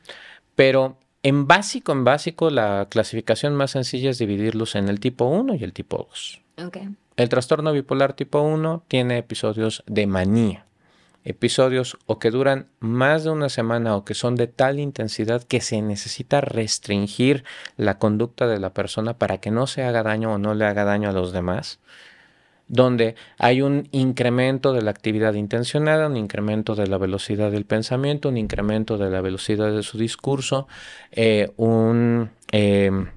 pero en básico, en básico, la clasificación más sencilla es dividirlos en el tipo 1 y el tipo 2. El trastorno bipolar tipo 1 tiene episodios de manía. Episodios o que duran más de una semana o que son de tal intensidad que se necesita restringir la conducta de la persona para que no se haga daño o no le haga daño a los demás donde hay un incremento de la actividad intencionada, un incremento de la velocidad del pensamiento, un incremento de la velocidad de su discurso, eh, un em,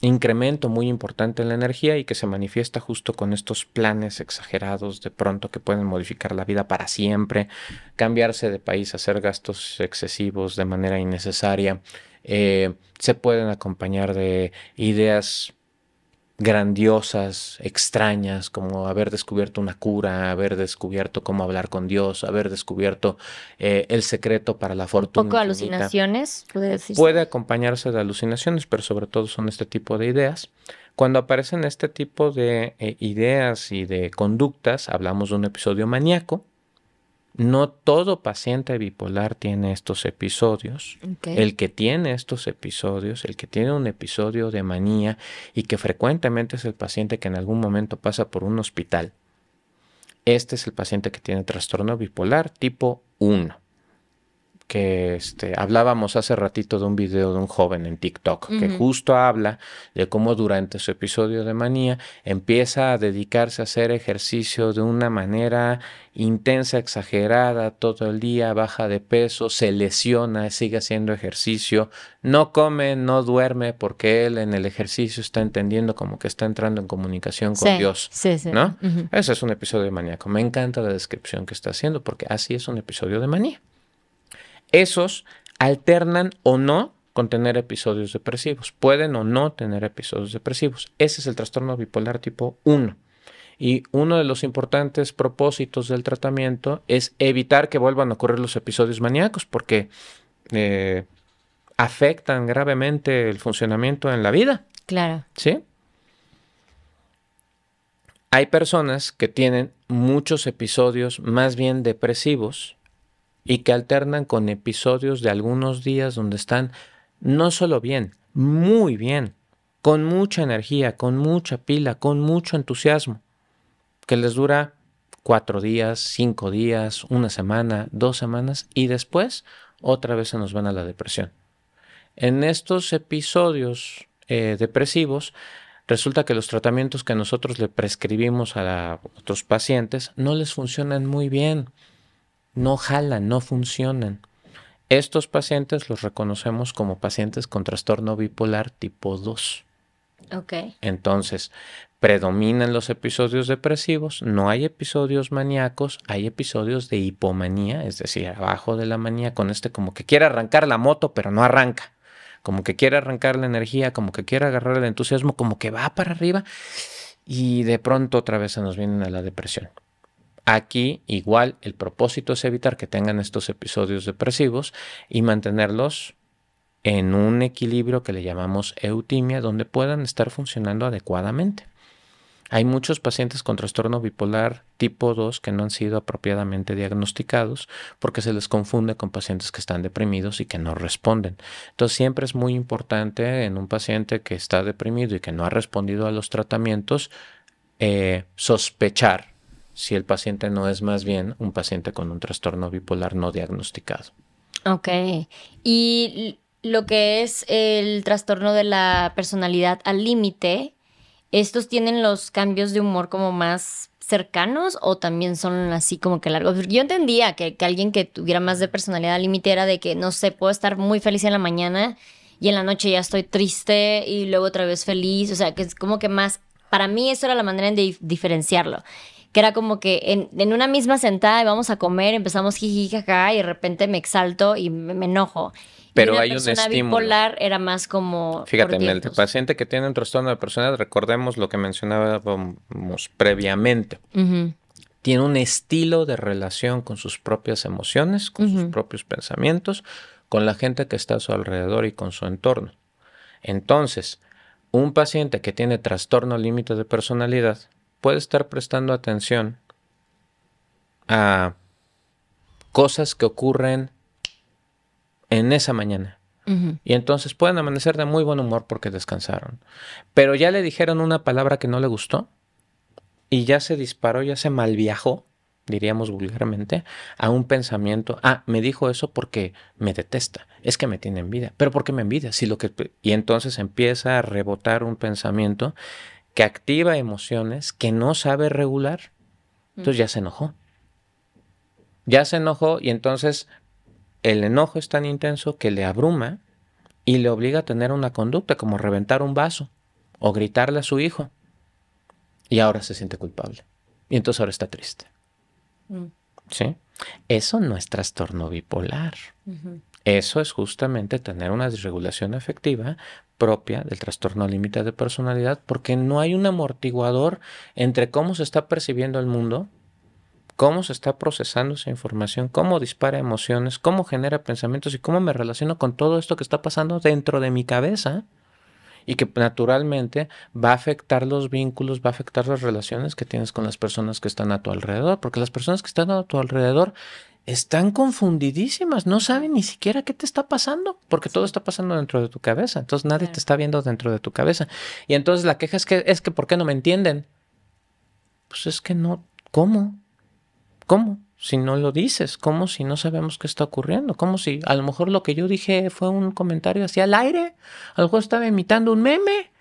incremento muy importante en la energía y que se manifiesta justo con estos planes exagerados de pronto que pueden modificar la vida para siempre, cambiarse de país, hacer gastos excesivos de manera innecesaria. Eh, se pueden acompañar de ideas grandiosas, extrañas, como haber descubierto una cura, haber descubierto cómo hablar con Dios, haber descubierto eh, el secreto para la fortuna. Un poco alucinaciones. Puede acompañarse de alucinaciones, pero sobre todo son este tipo de ideas. Cuando aparecen este tipo de eh, ideas y de conductas, hablamos de un episodio maníaco, no todo paciente bipolar tiene estos episodios. El que tiene estos episodios, el que tiene un episodio de manía y que frecuentemente es el paciente que en algún momento pasa por un hospital, este es el paciente que tiene trastorno bipolar tipo 1 que este, hablábamos hace ratito de un video de un joven en TikTok que justo habla de cómo durante su episodio de manía empieza a dedicarse a hacer ejercicio de una manera intensa, exagerada, todo el día, baja de peso, se lesiona, sigue haciendo ejercicio, no come, no duerme porque él en el ejercicio está entendiendo como que está entrando en comunicación con Dios. Sí, sí. ¿No? Ese es un episodio de maníaco. Me encanta la descripción que está haciendo porque así es un episodio de manía esos alternan o no con tener episodios depresivos. Pueden o no tener episodios depresivos. Ese es el trastorno bipolar tipo 1. Y uno de los importantes propósitos del tratamiento es evitar que vuelvan a ocurrir los episodios maníacos porque eh, afectan gravemente el funcionamiento en la vida. Claro. ¿Sí? hay personas que tienen muchos episodios más bien depresivos y que alternan con episodios de algunos días donde están no solo bien, muy bien, con mucha energía, con mucha pila, con mucho entusiasmo, que les dura cuatro días, cinco días, una semana, dos semanas y después otra vez se nos van a la depresión. En estos episodios eh, depresivos, resulta que los tratamientos que nosotros le prescribimos a, otros pacientes no les funcionan muy bien, no jalan, no funcionan. Estos pacientes los reconocemos como pacientes con trastorno bipolar tipo 2. Ok. Entonces, predominan los episodios depresivos, no hay episodios maníacos, hay episodios de hipomanía, es decir, abajo de la manía, con este como que quiere arrancar la moto, pero no arranca como que quiere arrancar la energía, como que quiere agarrar el entusiasmo, como que va para arriba y de pronto otra vez se nos viene a la depresión. Aquí igual el propósito es evitar que tengan estos episodios depresivos y mantenerlos en un equilibrio que le llamamos eutimia, donde puedan estar funcionando adecuadamente. Hay muchos pacientes con trastorno bipolar tipo 2 que no han sido apropiadamente diagnosticados porque se les confunde con pacientes que están deprimidos y que no responden. Entonces siempre es muy importante en un paciente que está deprimido y que no ha respondido a los tratamientos eh, sospechar si el paciente no es más bien un paciente con un trastorno bipolar no diagnosticado. Ok. Y lo que es el trastorno de la personalidad al límite, ¿estos tienen los cambios de humor como más cercanos o también son así como que largos? Yo entendía que, alguien que tuviera más de personalidad límite era de que, no sé, puedo estar muy feliz en la mañana y en la noche ya estoy triste y luego otra vez feliz. O sea, que es como que más, para mí eso era la manera de diferenciarlo. Que era como que en, una misma sentada y vamos a comer, empezamos jiji, jaja, y de repente me exalto y me enojo. Pero hay un estímulo. bipolar era más como. Fíjate, en el paciente que tiene un trastorno de personalidad, recordemos lo que mencionábamos previamente. Tiene un estilo de relación con sus propias emociones, con sus propios pensamientos, con la gente que está a su alrededor y con su entorno. Entonces, un paciente que tiene trastorno límite de personalidad puede estar prestando atención a cosas que ocurren en esa mañana. Y entonces pueden amanecer de muy buen humor porque descansaron. Pero ya le dijeron una palabra que no le gustó y ya se disparó, ya se malviajó, diríamos vulgarmente, a un pensamiento. Ah, me dijo eso porque me detesta, es que me tiene envidia. Pero ¿por qué me envidia? Si lo que... Y entonces empieza a rebotar un pensamiento que activa emociones que no sabe regular. Entonces ya se enojó. Ya se enojó y entonces el enojo es tan intenso que le abruma y le obliga a tener una conducta como reventar un vaso o gritarle a su hijo. Y ahora se siente culpable. Y entonces ahora está triste. Mm. ¿Sí? Eso no es trastorno bipolar. Eso es justamente tener una desregulación afectiva propia del trastorno límite de personalidad porque no hay un amortiguador entre cómo se está percibiendo el mundo cómo se está procesando esa información, cómo dispara emociones, cómo genera pensamientos y cómo me relaciono con todo esto que está pasando dentro de mi cabeza y que naturalmente va a afectar los vínculos, va a afectar las relaciones que tienes con las personas que están a tu alrededor, porque las personas que están a tu alrededor están confundidísimas, no saben ni siquiera qué te está pasando, porque todo está pasando dentro de tu cabeza, entonces nadie te está viendo dentro de tu cabeza. Y entonces la queja es que es que ¿por qué no me entienden? Pues es que no, ¿cómo? ¿Cómo? Si no lo dices, ¿cómo si no sabemos qué está ocurriendo? ¿Cómo si a lo mejor lo que yo dije fue un comentario hacia el aire? A lo mejor estaba imitando un meme.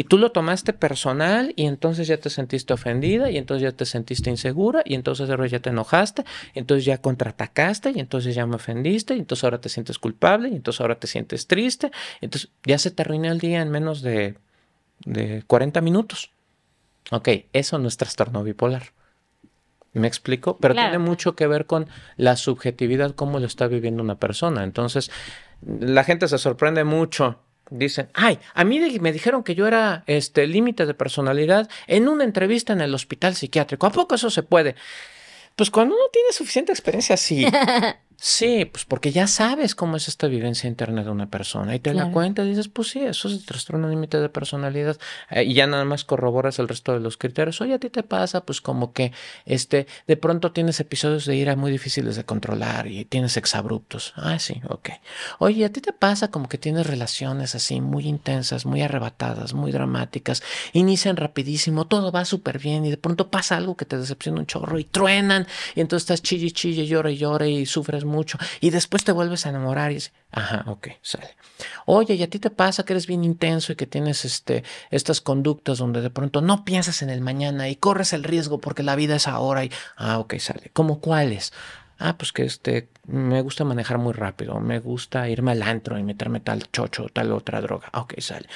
Y tú lo tomaste personal y entonces ya te sentiste ofendida y entonces ya te sentiste insegura y entonces ahora ya te enojaste y entonces ya contraatacaste y entonces ya me ofendiste y entonces ahora te sientes culpable y entonces ahora te sientes triste. Y entonces ya se te arruinó el día en menos de, de 40 minutos. Ok, eso no es trastorno bipolar. ¿Me explico? Pero tiene mucho que ver con la subjetividad, cómo lo está viviendo una persona. Entonces, la gente se sorprende mucho. Dicen, ay, a mí me dijeron que yo era este límite de personalidad en una entrevista en el hospital psiquiátrico. ¿A poco eso se puede? Pues cuando uno tiene suficiente experiencia, sí. *laughs* Sí, pues porque ya sabes cómo es esta vivencia interna de una persona y te la cuenta y dices, pues sí, eso es el trastorno límite de personalidad eh, y ya nada más corroboras el resto de los criterios. Oye, a ti te pasa, pues como que este, de pronto tienes episodios de ira muy difíciles de controlar y tienes exabruptos. Ah, sí, ok. Oye, a ti te pasa como que tienes relaciones así muy intensas, muy arrebatadas, muy dramáticas, inician rapidísimo, todo va súper bien y de pronto pasa algo que te decepciona un chorro y truenan y entonces estás chille, chille, llora y llora y sufres mucho y después te vuelves a enamorar y dices, ajá, ok, sale. Oye, ¿y a ti te pasa que eres bien intenso y que tienes este, estas conductas donde de pronto no piensas en el mañana y corres el riesgo porque la vida es ahora y, ah, ok, sale. ¿Cómo cuáles? Ah, pues que este, me gusta manejar muy rápido, me gusta irme al antro y meterme tal chocho, tal otra droga. Ok, sale.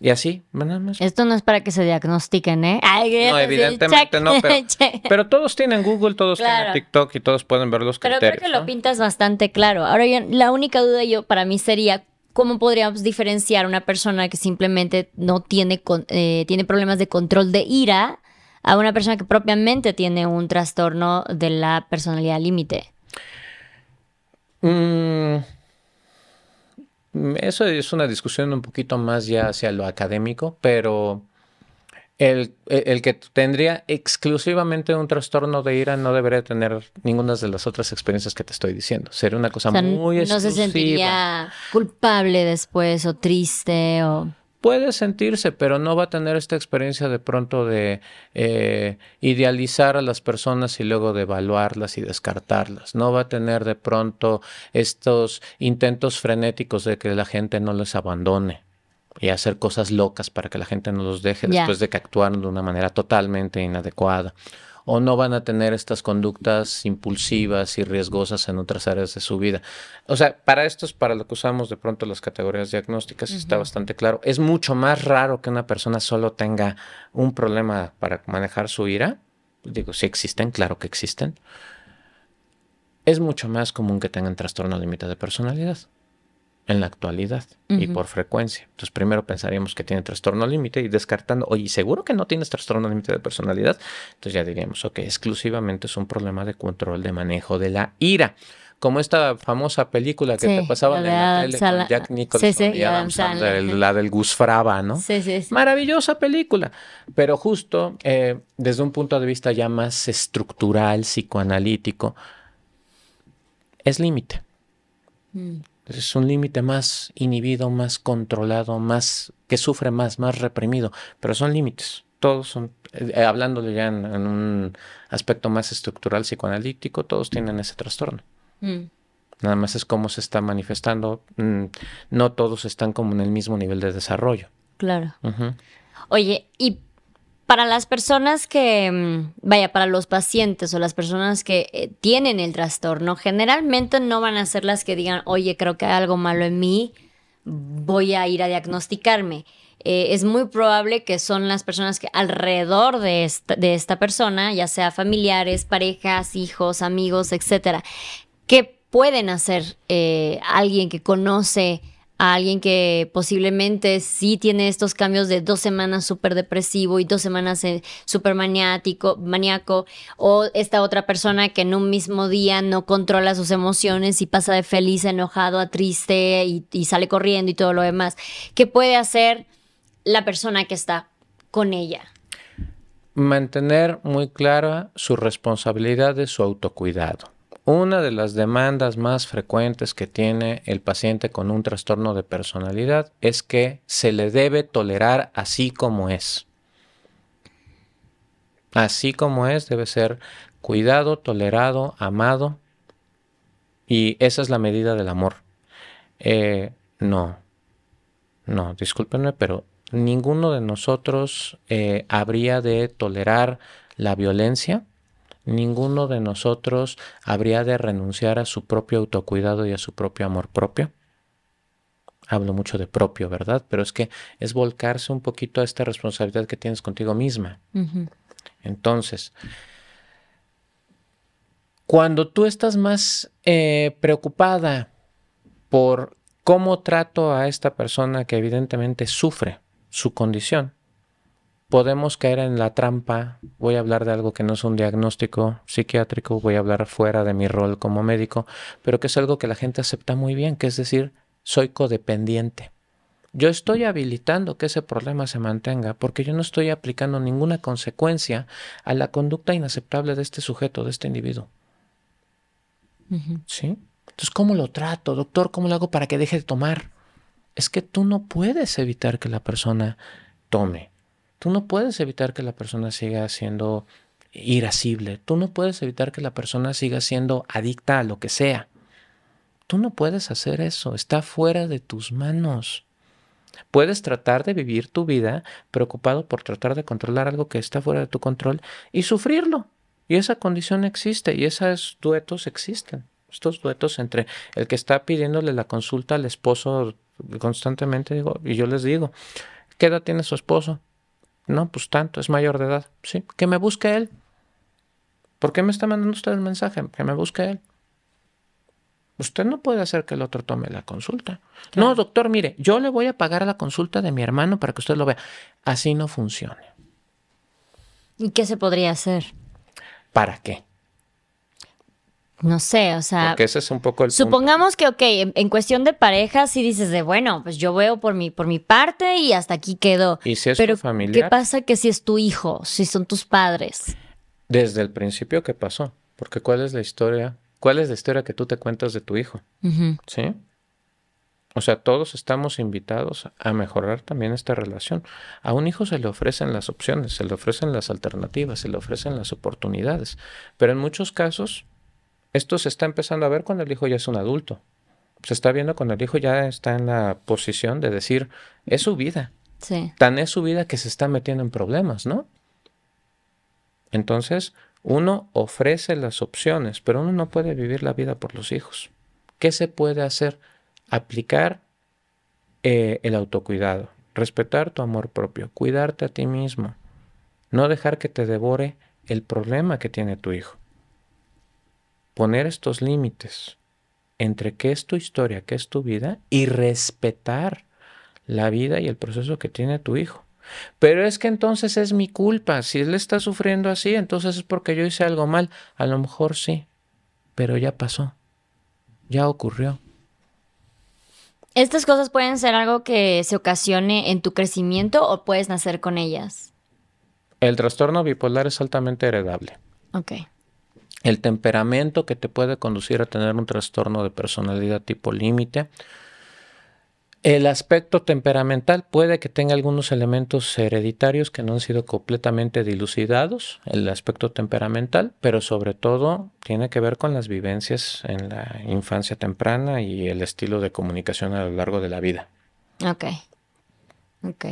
Y así, nada más. Esto no es para que se diagnostiquen, ¿eh? no, evidentemente no, *laughs* pero, todos tienen Google, todos tienen TikTok y todos pueden ver los criterios. Pero creo que lo pintas bastante claro. Ahora, la única duda yo para mí sería cómo podríamos diferenciar una persona que simplemente no tiene, eh, tiene problemas de control de ira a una persona que propiamente tiene un trastorno de la personalidad límite. Mmm eso es una discusión un poquito más ya hacia lo académico, pero el, que tendría exclusivamente un trastorno de ira no debería tener ninguna de las otras experiencias que te estoy diciendo. Sería una cosa muy exclusiva. No se sentiría culpable después o triste o puede sentirse, pero no va a tener esta experiencia de pronto de eh, idealizar a las personas y luego de evaluarlas y descartarlas. No va a tener de pronto estos intentos frenéticos de que la gente no les abandone y hacer cosas locas para que la gente no los deje después de que actuaron de una manera totalmente inadecuada o no van a tener estas conductas impulsivas y riesgosas en otras áreas de su vida. O sea, para esto es para lo que usamos de pronto las categorías diagnósticas, está bastante claro. Es mucho más raro que una persona solo tenga un problema para manejar su ira. Digo, si existen, claro que existen. Es mucho más común que tengan trastorno límite de personalidad en la actualidad y por frecuencia. Entonces, primero pensaríamos que tiene trastorno límite y descartando, oye, ¿seguro que no tienes trastorno límite de personalidad? Entonces ya diríamos, ok, exclusivamente es un problema de control de manejo de la ira. Como esta famosa película que te pasaba en la tele con Jack Nicholson y Adam la del Gus Fraba, ¿no? Sí, sí, Maravillosa película. Pero justo eh, desde un punto de vista ya más estructural, psicoanalítico, es límite. Mm. Es un límite más inhibido, más controlado, más que sufre más, más reprimido, pero son límites. Todos son, eh, hablándole ya en, un aspecto más estructural psicoanalítico, todos tienen ese trastorno. Mm. Nada más es cómo se está manifestando. Mm, no todos están como en el mismo nivel de desarrollo. Claro. Oye, y para las personas que, mm, vaya, para los pacientes o las personas que eh, tienen el trastorno, generalmente no van a ser las que digan, oye, creo que hay algo malo en mí, voy a ir a diagnosticarme. Eh, es muy probable que son las personas que alrededor de esta, de esta persona, ya sea familiares, parejas, hijos, amigos, etcétera, que pueden hacer eh, alguien que conoce a alguien que posiblemente sí tiene estos cambios de dos semanas súper depresivo y dos semanas eh, súper maniático, maníaco, o esta otra persona que en un mismo día no controla sus emociones y pasa de feliz a enojado a triste y, y sale corriendo y todo lo demás. ¿Qué puede hacer la persona que está con ella? Mantener muy clara su responsabilidad de su autocuidado. Una de las demandas más frecuentes que tiene el paciente con un trastorno de personalidad es que se le debe tolerar así como es. Así como es, debe ser cuidado, tolerado, amado. Y esa es la medida del amor. Eh, no, no, discúlpenme, pero ninguno de nosotros eh, habría de tolerar la violencia ninguno de nosotros habría de renunciar a su propio autocuidado y a su propio amor propio. Hablo mucho de propio, ¿verdad? Pero es que es volcarse un poquito a esta responsabilidad que tienes contigo misma. Entonces, cuando tú estás más eh, preocupada por cómo trato a esta persona que evidentemente sufre su condición, podemos caer en la trampa. Voy a hablar de algo que no es un diagnóstico psiquiátrico, voy a hablar fuera de mi rol como médico, pero que es algo que la gente acepta muy bien, que es decir, soy codependiente. Yo estoy habilitando que ese problema se mantenga porque yo no estoy aplicando ninguna consecuencia a la conducta inaceptable de este sujeto, de este individuo. ¿Sí? Entonces, ¿cómo lo trato, doctor? ¿Cómo lo hago para que deje de tomar? Es que tú no puedes evitar que la persona tome. Tú no puedes evitar que la persona siga siendo irascible. Tú no puedes evitar que la persona siga siendo adicta a lo que sea. Tú no puedes hacer eso. Está fuera de tus manos. Puedes tratar de vivir tu vida preocupado por tratar de controlar algo que está fuera de tu control y sufrirlo. Y esa condición existe y esos duetos existen. Estos duetos entre el que está pidiéndole la consulta al esposo constantemente, digo, y yo les digo, ¿qué edad tiene su esposo? No, pues tanto, es mayor de edad. Sí, que me busque él. ¿Por qué me está mandando usted el mensaje? Que me busque él. Usted no puede hacer que el otro tome la consulta. No, doctor, mire, yo le voy a pagar la consulta de mi hermano para que usted lo vea. Así no funciona. ¿Y qué se podría hacer? ¿Para qué? No sé, o sea. Porque ese es un poco el. Supongamos que, ok, en, cuestión de pareja, sí dices de, bueno, pues yo veo por mi, por mi parte y hasta aquí quedó. ¿Y si es Pero, tu familia? ¿Qué pasa que si es tu hijo, si son tus padres? Desde el principio, ¿qué pasó? Porque ¿cuál es la historia ¿Cuál es la historia que tú te cuentas de tu hijo? ¿Sí? O sea, todos estamos invitados a mejorar también esta relación. A un hijo se le ofrecen las opciones, se le ofrecen las alternativas, se le ofrecen las oportunidades. Pero en muchos casos, esto se está empezando a ver cuando el hijo ya es un adulto. Se está viendo cuando el hijo ya está en la posición de decir, es su vida. Sí. Tan es su vida que se está metiendo en problemas, ¿no? Entonces, uno ofrece las opciones, pero uno no puede vivir la vida por los hijos. ¿Qué se puede hacer? Aplicar eh, el autocuidado, respetar tu amor propio, cuidarte a ti mismo, no dejar que te devore el problema que tiene tu hijo. Poner estos límites entre qué es tu historia, qué es tu vida y respetar la vida y el proceso que tiene tu hijo. Pero es que entonces es mi culpa. Si él está sufriendo así, entonces es porque yo hice algo mal. A lo mejor sí, pero ya pasó. Ya ocurrió. ¿Estas cosas pueden ser algo que se ocasione en tu crecimiento o puedes nacer con ellas? El trastorno bipolar es altamente heredable. Ok. El temperamento que te puede conducir a tener un trastorno de personalidad tipo límite el aspecto temperamental puede que tenga algunos elementos hereditarios que no han sido completamente dilucidados, el aspecto temperamental, pero sobre todo tiene que ver con las vivencias en la infancia temprana y el estilo de comunicación a lo largo de la vida. Ok. Ok.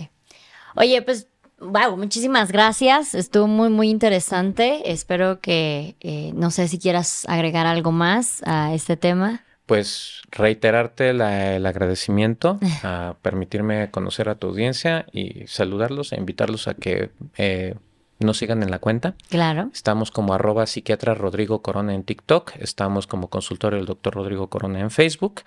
Oye, pues, wow, muchísimas gracias. Estuvo muy, muy interesante. Espero que, eh, no sé si quieras agregar algo más a este tema pues reiterarte el agradecimiento *laughs* a permitirme conocer a tu audiencia y saludarlos e invitarlos a que eh, nos sigan en la cuenta. Claro. Estamos como arroba psiquiatra Rodrigo Corona en TikTok. Estamos como consultorio del doctor Rodrigo Corona en Facebook.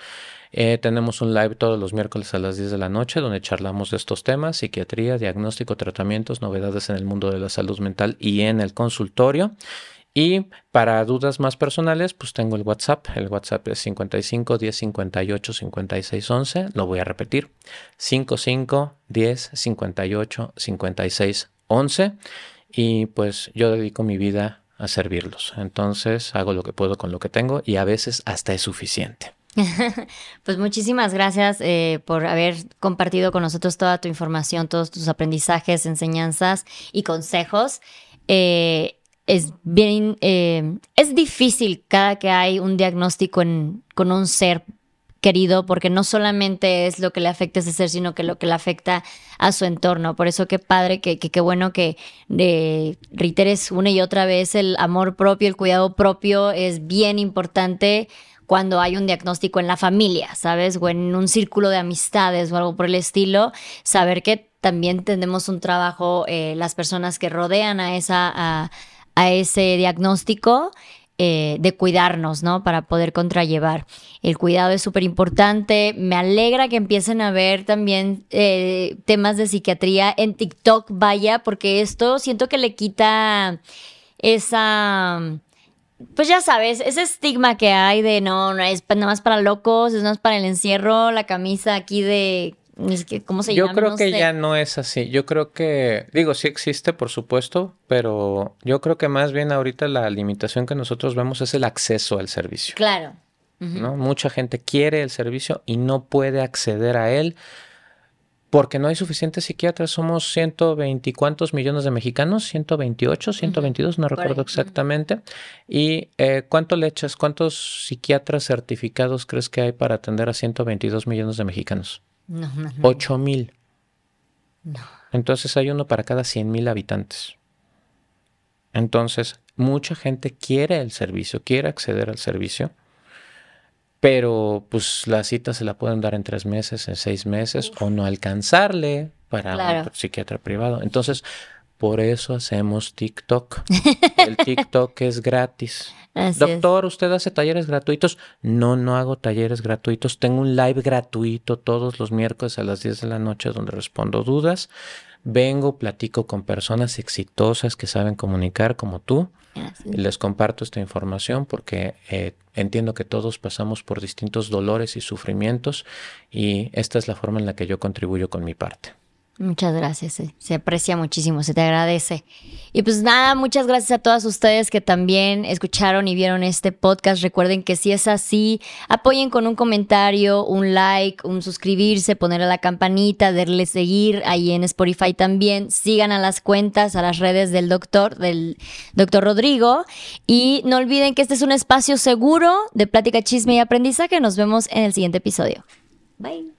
Eh, tenemos un live todos los miércoles a las 10 de la noche donde charlamos de estos temas, psiquiatría, diagnóstico, tratamientos, novedades en el mundo de la salud mental y en el consultorio. Y para dudas más personales, pues tengo el WhatsApp. El WhatsApp es 55 10 58 56 11. Lo voy a repetir. 55 10 58 56 11. Y pues yo dedico mi vida a servirlos. Entonces hago lo que puedo con lo que tengo y a veces hasta es suficiente. *laughs* pues muchísimas gracias eh, por haber compartido con nosotros toda tu información, todos tus aprendizajes, enseñanzas y consejos. Eh, es bien, eh, es difícil cada que hay un diagnóstico con un ser querido, porque no solamente es lo que le afecta a ese ser, sino que lo que le afecta a su entorno. Por eso qué padre, que qué bueno que de, reiteres una y otra vez el amor propio, el cuidado propio es bien importante cuando hay un diagnóstico en la familia, ¿sabes? O en un círculo de amistades o algo por el estilo, saber que también tenemos un trabajo, eh, las personas que rodean a esa a ese diagnóstico eh, de cuidarnos, ¿no? Para poder contrallevar. El cuidado es súper importante. Me alegra que empiecen a ver también eh, temas de psiquiatría en TikTok, vaya, porque esto siento que le quita esa pues ya sabes, ese estigma que hay de no, no es nada más para locos, es nada más para el encierro, la camisa aquí de ¿Cómo se llama? Yo creo que ya no es así. Yo creo que, digo, sí existe, por supuesto, pero yo creo que más bien ahorita la limitación que nosotros vemos es el acceso al servicio. Claro. ¿no? Mucha gente quiere el servicio y no puede acceder a él porque no hay suficientes psiquiatras. Somos 120 cuántos millones de mexicanos, 128, 122, no recuerdo exactamente. ¿Y eh, cuánto le echas? ¿Cuántos psiquiatras certificados crees que hay para atender a 122 millones de mexicanos? No, no, 8 mil. No. Entonces hay uno para cada 100 mil habitantes. Entonces, mucha gente quiere el servicio, quiere acceder al servicio, pero pues la cita se la pueden dar en tres meses, en seis meses, o no alcanzarle para un psiquiatra privado. Entonces, por eso hacemos TikTok. *laughs* El TikTok es gratis. Doctor, ¿usted hace talleres gratuitos? No, no hago talleres gratuitos. Tengo un live gratuito todos los miércoles a las 10 de la noche donde respondo dudas. Vengo, platico con personas exitosas que saben comunicar como tú. Y les comparto esta información porque eh, entiendo que todos pasamos por distintos dolores y sufrimientos y esta es la forma en la que yo contribuyo con mi parte. Muchas gracias, se aprecia muchísimo, se te agradece. Y pues nada, muchas gracias a todas ustedes que también escucharon y vieron este podcast. Recuerden que si es así, apoyen con un comentario, un like, un suscribirse, poner a la campanita, darle seguir ahí en Spotify también. Sigan a las cuentas, a las redes del doctor, del doctor Rodrigo. Y no olviden que este es un espacio seguro de plática, chisme y aprendizaje. Nos vemos en el siguiente episodio. Bye.